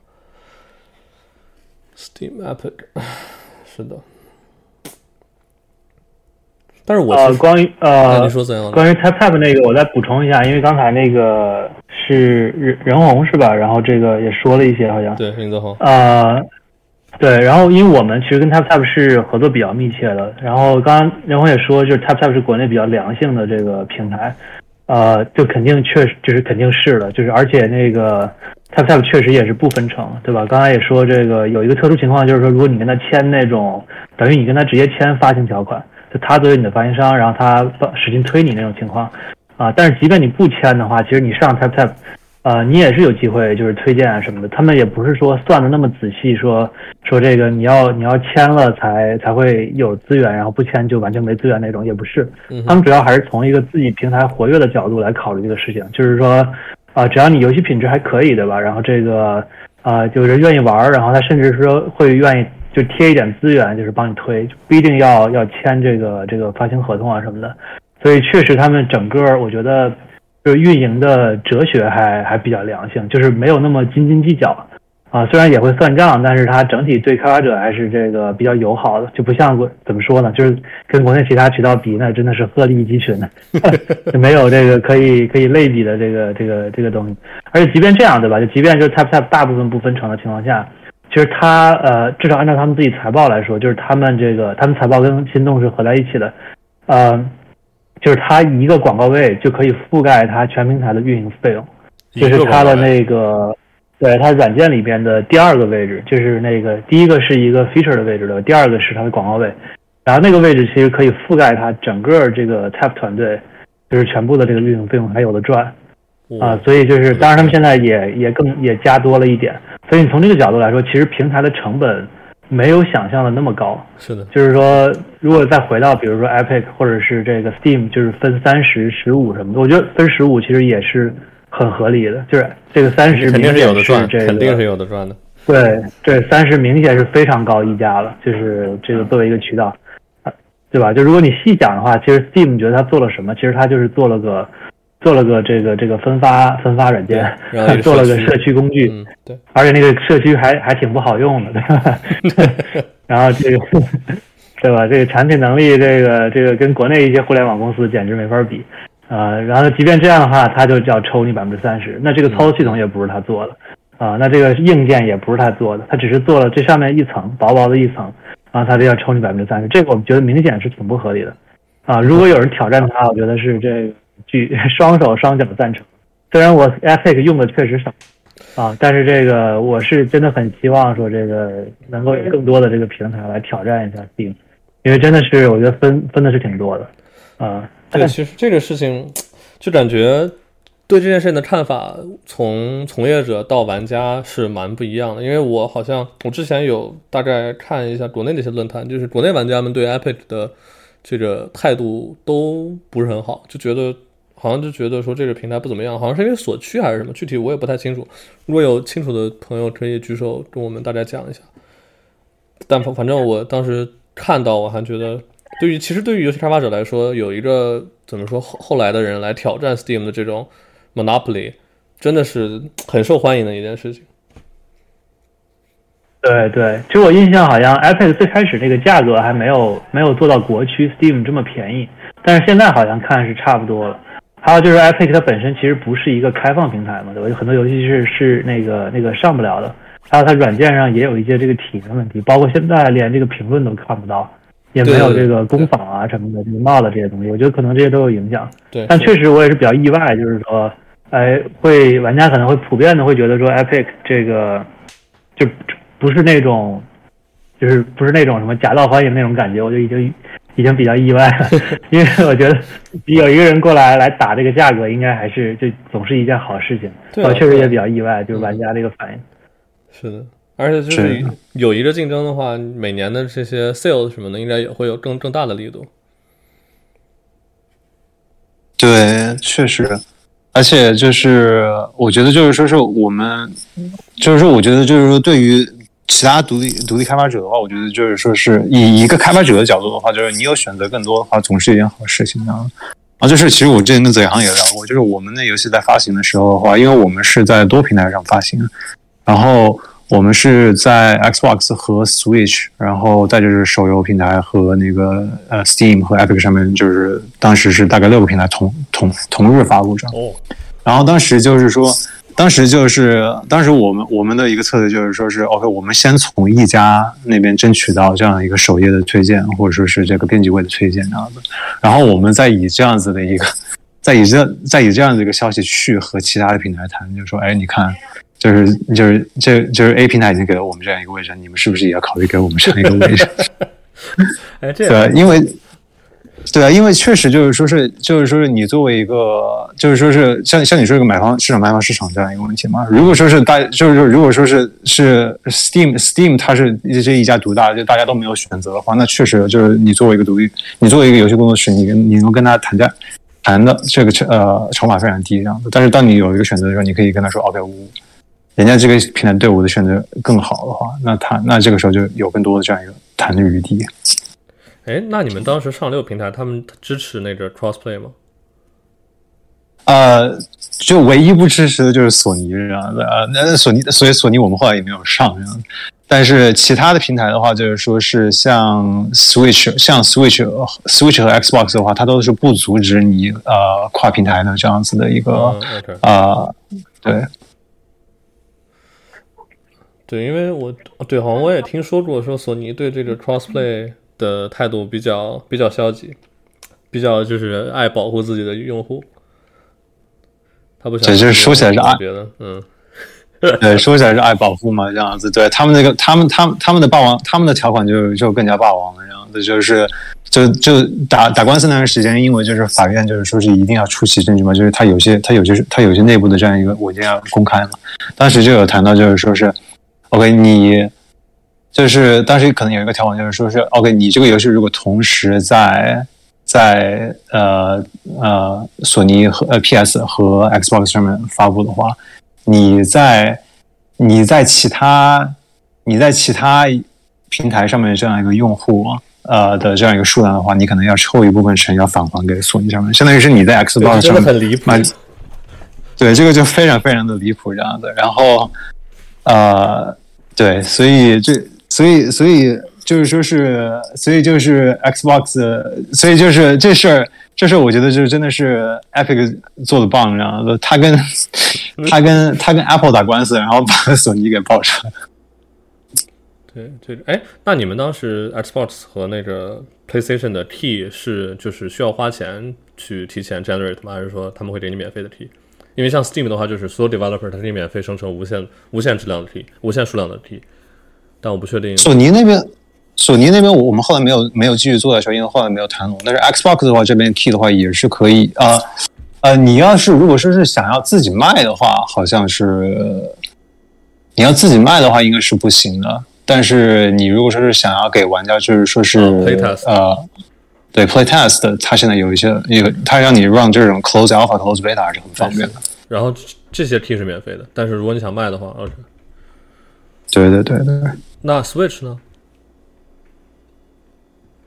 S1: Steam Epic，(sighs) 是的，但是我
S3: 呃，关于
S1: 哎
S3: 呃
S1: 你，说怎样了？
S3: 关于 Tap Tap 那个，我再补充一下，因为刚才那个是任任红是吧？然后这个也说了一些，好像
S1: 对任泽宏，
S3: 呃，对，然后因为我们其实跟 Tap Tap 是合作比较密切的，然后刚刚任红也说，就是 Tap Tap 是国内比较良性的这个平台，呃，就肯定确实就是肯定是的，就是而且那个 Tap Tap 确实也是不分成，对吧？刚才也说这个有一个特殊情况，就是说如果你跟他签那种，等于你跟他直接签发行条款，就他作为你的发行商，然后他使劲推你那种情况，啊、但是即便你不签的话，其实你上 Tap Tap。呃，你也是有机会，就是推荐啊什么的。他们也不是说算的那么仔细，说说这个你要你要签了才才会有资源，然后不签就完全没资源那种，也不是。他们主要还是从一个自己平台活跃的角度来考虑这个事情，就是说，啊、只要你游戏品质还可以，对吧？然后这个啊，就是愿意玩儿，然后他甚至说会愿意就贴一点资源，就是帮你推，就不一定要要签这个这个发行合同啊什么的。所以确实他们整个我觉得就是运营的哲学还还比较良性，就是没有那么斤斤计较。啊，虽然也会算账，但是它整体对开发者还是这个比较友好的，就不像国怎么说呢，就是跟国内其他渠道比，那真的是鹤立鸡群的，(laughs) 就没有这个可以可以类比的这个这个这个东西。而且即便这样，对吧？就即便就是 TapTap 大部分不分成的情况下，其实它呃，至少按照他们自己财报来说，就是他们这个他们财报跟心动是合在一起的，呃，就是它一个广告位就可以覆盖它全平台的运营费用，就是它的那个。对它软件里边的第二个位置，就是那个第一个是一个 feature 的位置的，第二个是它的广告位，然后那个位置其实可以覆盖它整个这个 tap 团队，就是全部的这个运营费用还有的赚，啊，所以就是当然他们现在也也更也加多了一点，所以你从这个角度来说，其实平台的成本没有想象的那么高，
S1: 是的，
S3: 就是说如果再回到比如说 Epic 或者是这个 Steam，就是分三十、十五什么的，我觉得分十五其实也是。很合理的，就是这个三十
S1: 肯定是有的赚，
S3: 这个
S1: 肯定是有的赚的。
S3: 对，这三十明显是非常高溢价了，就是这个作为一个渠道，对吧？就如果你细讲的话，其实 Steam 觉得他做了什么？其实他就是做了个做了个这个这个分发分发软件，(laughs) 做了个社区工具，
S1: 对，
S3: 而且那个社区还还挺不好用的，对吧？(laughs) 然后这个对吧？这个产品能力，这个这个跟国内一些互联网公司简直没法比。啊，然后即便这样的话，他就叫抽你百分之三十，那这个操作系统也不是他做的，啊，那这个硬件也不是他做的，他只是做了这上面一层薄薄的一层，然后他就要抽你百分之三十，这个我们觉得明显是挺不合理的，啊，如果有人挑战的话，我觉得是这个举双手双脚赞成。虽然我 Epic 用的确实少，啊，但是这个我是真的很希望说这个能够有更多的这个平台来挑战一下 Steam，因为真的是我觉得分分的是挺多的，啊。
S1: 对，其实这个事情就感觉对这件事情的看法，从从业者到玩家是蛮不一样的。因为我好像我之前有大概看一下国内的一些论坛，就是国内玩家们对 Epic 的这个态度都不是很好，就觉得好像就觉得说这个平台不怎么样，好像是因为锁区还是什么，具体我也不太清楚。如果有清楚的朋友可以举手跟我们大家讲一下。但反正我当时看到，我还觉得。对于其实对于游戏开发者来说，有一个怎么说后后来的人来挑战 Steam 的这种 monopoly，真的是很受欢迎的一件事情。
S3: 对对，其实我印象好像 iPad 最开始那个价格还没有没有做到国区 Steam 这么便宜，但是现在好像看是差不多了。还有就是 Epic 它本身其实不是一个开放平台嘛，对吧？有很多游戏是是那个那个上不了的，还有它软件上也有一些这个体验问题，包括现在连这个评论都看不到。也没有这个工坊啊什么的，这个帽子这些东西，我觉得可能这些都有影响。
S1: 对，
S3: 但确实我也是比较意外，就是说，哎，会玩家可能会普遍的会觉得说，Epic 这个就不是那种，就是不是那种什么假道欢迎那种感觉，我就已经已经比较意外了，(laughs) 因为我觉得有一个人过来来打这个价格，应该还是就总是一件好事情。
S1: 对，
S3: 我确实也比较意外，就是玩家这个反应。
S1: 是的。而且就是有一个竞争的话，每年的这些 sales 什么的，应该也会有更更大的力度。
S2: 对，确实，而且就是我觉得就是说是我们，就是说我觉得就是说对于其他独立独立开发者的话，我觉得就是说是以一个开发者的角度的话，就是你有选择更多的话，总是一件好事情啊。啊，就是其实我之前跟子阳也聊过，就是我们的游戏在发行的时候的话，因为我们是在多平台上发行，然后。我们是在 Xbox 和 Switch，然后再就是手游平台和那个呃 Steam 和 Epic 上面，就是当时是大概六个平台同同同日发布这样。哦。然后当时就是说，当时就是当时我们我们的一个策略就是说是 OK，我们先从一家那边争取到这样一个首页的推荐，或者说是这个编辑位的推荐这样子，然后我们再以这样子的一个，(laughs) 再以这再以这样的一个消息去和其他的平台谈，就说哎，你看。就是就是这就是 A 平台已经给了我们这样一个位置，你们是不是也要考虑给我们这样一个位置？(laughs)
S1: 哎，这对，
S2: 因为对啊，因为确实就是说是就是说是你作为一个就是说是像像你说一个买方市场卖方市场这样一个问题嘛。如果说是大就是说如果说是是 Steam Steam 它是这一家独大，就大家都没有选择的话，那确实就是你作为一个独立，你作为一个游戏工作室，你跟你能跟他谈价谈的这个呃筹码非常低这样子。但是当你有一个选择的时候，你可以跟他说 OK 五。人家这个平台对我的选择更好的话，那他那这个时候就有更多的这样一个谈的余地。
S1: 哎，那你们当时上六平台，他们支持那个 crossplay 吗？
S2: 呃，就唯一不支持的就是索尼这样的，呃，那索尼，所以索尼我们后来也没有上这样。但是其他的平台的话，就是说是像 Switch、像 Switch、Switch 和 Xbox 的话，它都是不阻止你呃跨平台的这样子的一个啊、对。
S1: 对，因为我对好像我也听说过，说索尼对这个 crossplay 的态度比较比较消极，比较就是爱保护自己的用户。他不想
S2: 对就是说起来是爱
S1: 别的，嗯，
S2: 对，说起来是爱保护嘛，这样子。对他们那个，他们他们他们的霸王，他们的条款就就更加霸王了，这样子就是就就打打官司那段时间，因为就是法院就是说是一定要出席证据嘛，就是他有些他有些他有些内部的这样一个文件要公开嘛。当时就有谈到，就是说是 OK，你就是当时可能有一个条款，就是说是 OK，你这个游戏如果同时在在呃呃索尼和呃 PS 和 Xbox 上面发布的话，你在你在其他你在其他平台上面这样一个用户呃的这样一个数量的话，你可能要抽一部分钱要返还给索尼上面，相当于是你在 Xbox 上面
S1: 很离谱。
S2: 对，这个就非常非常的离谱这样子。然后，呃，对，所以这，所以，所以就是说是，所以就是 Xbox，所以就是这事儿，这事儿我觉得就真的是 Epic 做的棒，然后他跟 (laughs) 他跟他跟 Apple 打官司，然后把索尼给爆出来。
S1: 对，这个哎，那你们当时 Xbox 和那个 PlayStation 的 key 是就是需要花钱去提前 generate 吗？还是说他们会给你免费的 key？因为像 Steam 的话，就是所有 developer 它可以免费生成无限无限质量的 key，无限数量的 key，但我不确定。
S2: 索尼那边，索尼那边我我们后来没有没有继续做下去，因为后来没有谈拢。但是 Xbox 的话，这边 key 的话也是可以啊。呃你要是如果说是想要自己卖的话，好像是你要自己卖的话，应该是不行的。但是你如果说是想要给玩家，就是说是、
S1: 嗯，playtest
S2: 呃，对 playtest，它现在有一些有它让你 run 这种 close alpha、close beta 还是很方便的。
S1: 然后这这些 key 是免费的，但是如果你想卖的话，OK。
S2: 对对对对。
S1: 那 Switch 呢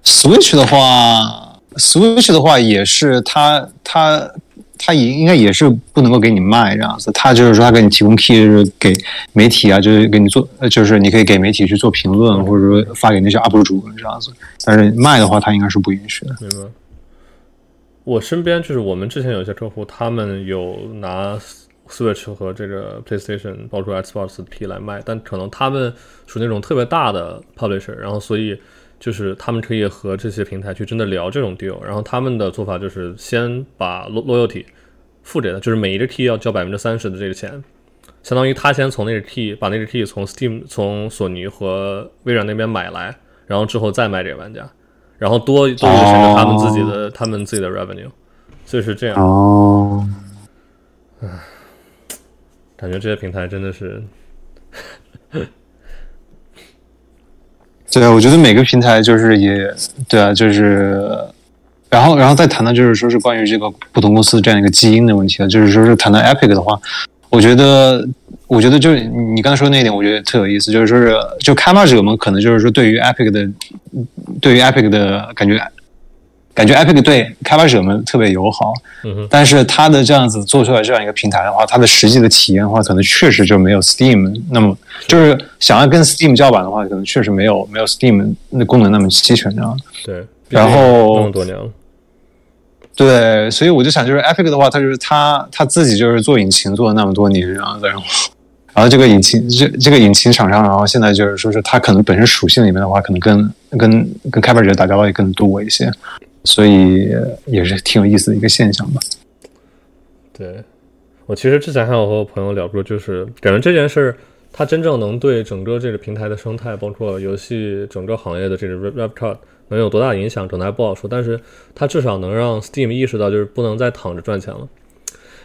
S2: ？Switch 的话，Switch 的话也是它它它也应该也是不能够给你卖这样子，它就是说它给你提供 key，就是给媒体啊，就是给你做，呃就是你可以给媒体去做评论，或者说发给那些 UP 主这样子。但是卖的话，它应该是不允许的。
S1: 明白。我身边就是我们之前有一些客户，他们有拿 Switch 和这个 PlayStation 包括 Xbox 的 P 来卖，但可能他们属于那种特别大的 publisher，然后所以就是他们可以和这些平台去真的聊这种 deal，然后他们的做法就是先把 lo- loyalty 付给他，就是每一个 key 要交百分之三十的这个钱，相当于他先从那个 key 把那个 key 从 Steam 从索尼和微软那边买来，然后之后再卖给玩家。然后多多余的省着他们自己的、他们自己的 revenue，所以是这样。
S2: 哦，
S1: 感觉这些平台真的是，
S2: 对啊，我觉得每个平台就是也对啊，就是，然后然后再谈到就是说是关于这个不同公司这样一个基因的问题了，就是说是谈到 Epic 的话，我觉得我觉得就是你刚才说那一点，我觉得特有意思，就是说是就开发者们可能就是说对于 Epic 的对于 Epic 的感觉。感觉 Epic 对开发者们特别友好，
S1: 嗯，
S2: 但是它的这样子做出来这样一个平台的话，它的实际的体验的话，可能确实就没有 Steam 那么，就是想要跟 Steam 叫板的话，可能确实没有没有 Steam 那功能那么齐全这样。
S1: 对。
S2: 然后
S1: 那么多年了，
S2: 对，所以我就想，就是 Epic 的话，它就是它它自己就是做引擎做了那么多年，然后然后然后这个引擎这这个引擎厂商，然后现在就是说是它可能本身属性里面的话，可能跟跟跟开发者打交道也更多一些，所以也是挺有意思的一个现象吧。
S1: 对。我其实之前还有和我朋友聊过，就是感觉这件事儿，它真正能对整个这个平台的生态，包括游戏整个行业的这个 rap cut 能有多大影响，可能还不好说。但是它至少能让 Steam 意识到，就是不能再躺着赚钱了。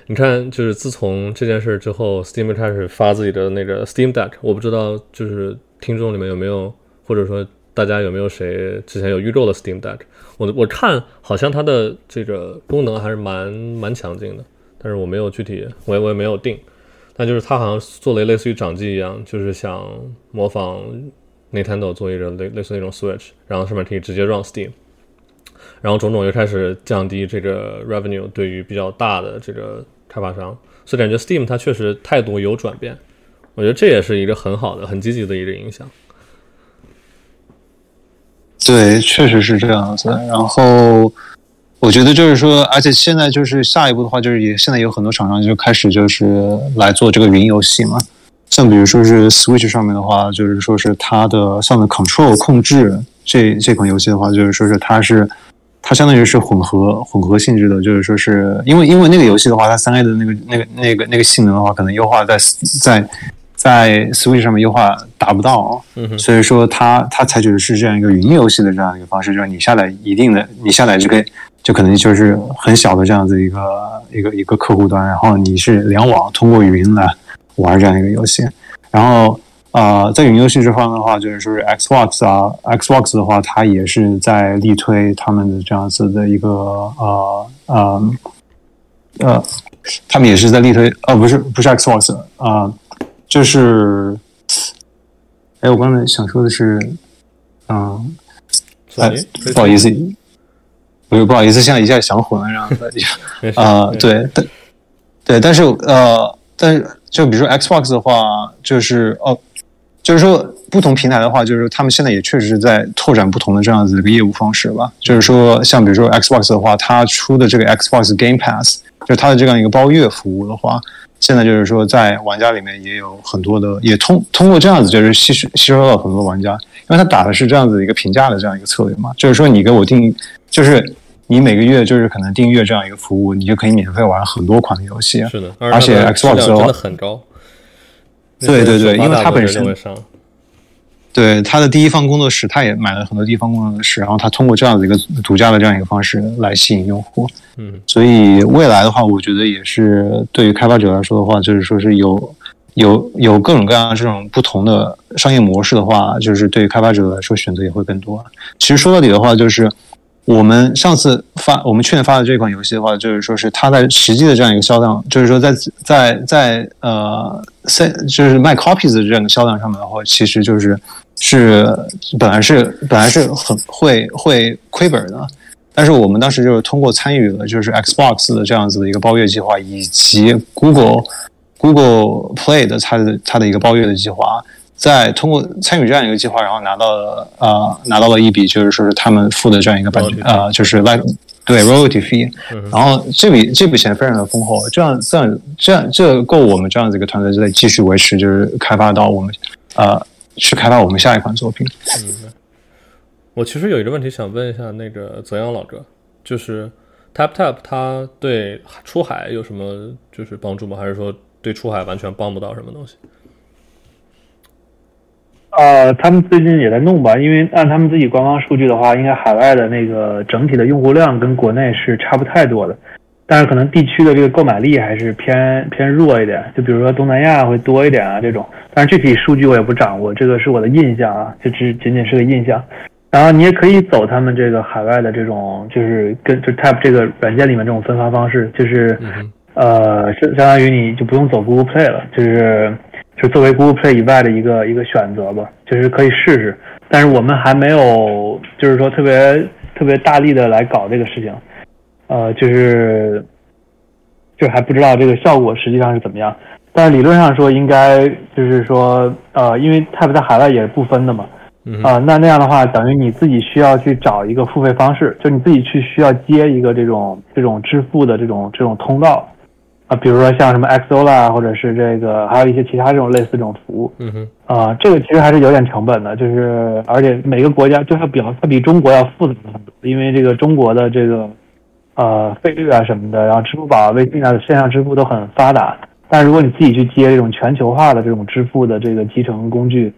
S1: 你看，就是自从这件事之后，Steam 开始发自己的那个 Steam Deck，我不知道就是听众里面有没有，或者说大家有没有谁之前有预购的 Steam Deck？我我看好像它的这个功能还是蛮蛮强劲的，但是我没有具体，我也我也没有定。但就是它好像做了类似于掌机一样，就是想模仿 Nintendo 做一个类类似那种 Switch，然后上面可以直接 run Steam。然后种种又开始降低这个 revenue 对于比较大的这个开发商，所以感觉 Steam 它确实态度有转变，我觉得这也是一个很好的、很积极的一个影响。
S2: 对，确实是这样子。然后我觉得就是说，而且现在就是下一步的话，就是也现在有很多厂商就开始就是来做这个云游戏嘛。像比如说是 Switch 上面的话，就是说是它的像的 Control 控制这这款游戏的话，就是说是它是它相当于是混合混合性质的，就是说是因为因为那个游戏的话，它三 A 的那个那个那个那个性能的话，可能优化在在在 Switch 上面优化达不到，
S1: 嗯，
S2: 所以说它它采取的是这样一个云游戏的这样一个方式，就是你下载一定的，你下载这个就可能就是很小的这样子一个一个一个客户端，然后你是联网通过云来玩这样一个游戏，然后呃，在云游戏这方面的话，就是说是 Xbox 啊，Xbox 的话，它也是在力推他们的这样子的一个呃呃呃，他们也是在力推，呃，不是不是 Xbox 啊、就是，哎，我刚才想说的是，嗯，哎，不好意思，不是不好意思，现在一下想混了这样子。(laughs)
S1: 没事
S2: 啊、对，但对，但是呃，但是就比如说 Xbox 的话，就是哦，就是说不同平台的话，就是他们现在也确实是在拓展不同的这样子的一个业务方式吧。就是说，像比如说 Xbox 的话，它出的这个 Xbox Game Pass，就是它的这样一个包月服务的话，现在就是说在玩家里面也有很多的，也通通过这样子就是吸收吸收到很多玩家，因为他打的是这样子一个评价的这样一个策略嘛，就是说你给我定，就是你每个月就是可能订阅这样一个服务，你就可以免费玩很多款的游戏。
S1: 是的，
S2: 而且 Xbox
S1: 很高。
S2: 对对对因为它本身对他的第一方工作室，他也买了很多第一方工作室，然后他通过这样的一个独家的这样一个方式来吸引用户。
S1: 嗯，
S2: 所以未来的话，我觉得也是对于开发者来说的话，就是说是有有有各种各样的这种不同的商业模式的话，就是对于开发者来说选择也会更多。其实说到底的话，就是我们上次发我们去年发的这款游戏的话，就是说是它在实际的这样一个销量，就是说在在在呃在就是卖 copies 的这样一个销量上面的话，其实就是是本来是本来是很会会亏本的。但是我们当时就是通过参与了就是 Xbox 的这样子的一个包月计划，以及 Google Google Play 的它的它的一个包月的计划，在通过参与这样一个计划，然后拿到了呃拿到了一笔就是说是他们付的这样一个版权呃就是 like 对 royalty fee，
S1: 嗯
S2: 然后这笔这笔钱非常的丰厚，这样这样这样这够我们这样子一个团队在继续维持，就是开发到我们呃去开发我们下一款作品。
S1: 我其实有一个问题想问一下那个泽阳老哥，就是 Tap Tap 它对出海有什么就是帮助吗？还是说对出海完全帮不到什么东西？
S3: 呃，他们最近也在弄吧，因为按他们自己官方数据的话，应该海外的那个整体的用户量跟国内是差不太多的，但是可能地区的这个购买力还是偏偏弱一点，就比如说东南亚会多一点啊这种，但是具体数据我也不掌握，这个是我的印象啊，就只仅仅是个印象。然后你也可以走他们这个海外的这种，就是跟就 Tap 这个软件里面这种分发方式，就是。呃，相相当于你就不用走 Google Play 了，就是就作为 Google Play 以外的一个一个选择吧，就是可以试试。但是我们还没有，就是说特别特别大力的来搞这个事情，呃，就是就还不知道这个效果实际上是怎么样。但是理论上说，应该就是说，呃，因为 Tap 在海外也是不分的嘛，
S1: 嗯
S3: 啊、那那样的话，等于你自己需要去找一个付费方式，就你自己去需要接一个这种这种支付的这种这种通道啊、比如说像什么 XO 啦，或者是这个还有一些其他这种类似这种服务
S1: 嗯哼，
S3: 啊、这个其实还是有点成本的，就是而且每个国家就它比较它比中国要复杂很多，因为这个中国的这个呃费率啊什么的，然后支付宝、微信啊线上支付都很发达，但如果你自己去接这种全球化的这种支付的这个集成工具，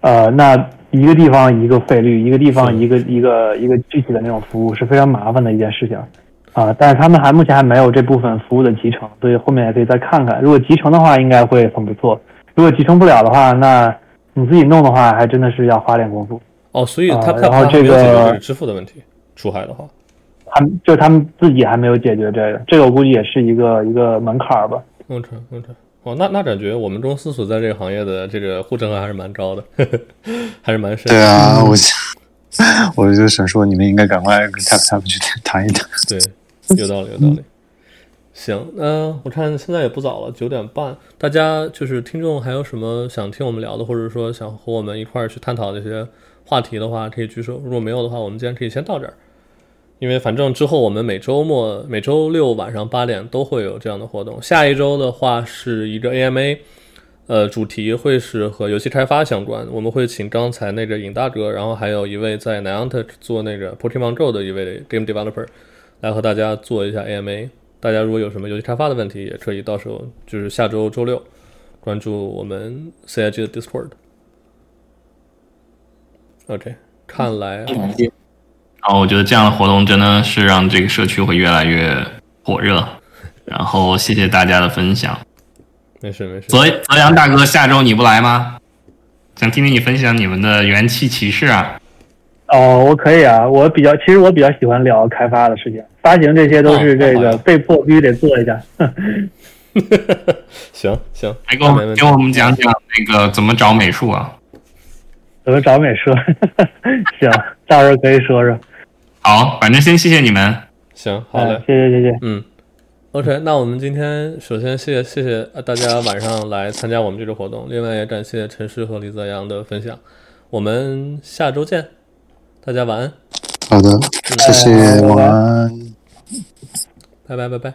S3: 呃，那一个地方一个费率，一个地方一个一个一个具体的那种服务是非常麻烦的一件事情，啊、但是他们还目前还没有这部分服务的集成，所以后面也可以再看看。如果集成的话，应该会很不错；如果集成不了的话，那你自己弄的话，还真的是要花点功夫。
S1: 哦，所以
S3: 啊
S1: Tap
S3: 然后这个
S1: 支付的问题，出海的话，
S3: 他们就是他们自己还没有解决这个，这个我估计也是一个一个门槛儿吧。
S1: 嗯成嗯成。哦，那那感觉我们公司所在这个行业的这个护城河还是蛮高的，呵 (laughs) 呵还是蛮深。
S2: 对啊，我我就想说，你们应该赶快跟 Tap Tap 去谈一谈。
S1: 对，有道理，有道理。行，那我看现在也不早了，九点半。大家就是听众，还有什么想听我们聊的，或者说想和我们一块儿去探讨这些话题的话，可以举手。如果没有的话，我们今天可以先到这儿。因为反正之后我们每周末、每周六晚上八点都会有这样的活动。下一周的话是一个 AMA，呃，主题会是和游戏开发相关。我们会请刚才那个尹大哥，然后还有一位在 Niantic 做那个 Pokemon Go 的一位 Game Developer 来和大家做一下 AMA。大家如果有什么游戏开发的问题，也可以到时候就是下周周六关注我们 CIG 的 Discord。OK，看来
S5: 然后我觉得这样的活动真的是让这个社区会越来越火热。然后谢谢大家的分享。
S1: 没事没事。
S5: 泽泽阳大哥，下周你不来吗？想听听你分享你们的元气骑士啊。
S3: 哦，我可以啊，我比较，其实我比较喜欢聊开发的事情，发行这些都是这个被迫必须得做一下。
S1: 行 (laughs) 行，
S5: 来给我们给我们讲讲那个怎么找美术啊？
S3: 怎么找美术？(laughs) 行，到时候可以说说。
S5: 好，反正先谢谢你们。
S1: 行，好嘞，
S3: 谢谢谢谢。
S1: 嗯，OK，那我们今天首先谢谢谢谢大家晚上来参加我们这个活动，另外也感谢陈诗和李泽阳的分享，我们下周见。大家晚安。
S2: 好的，谢谢，晚安。
S1: 拜拜拜拜。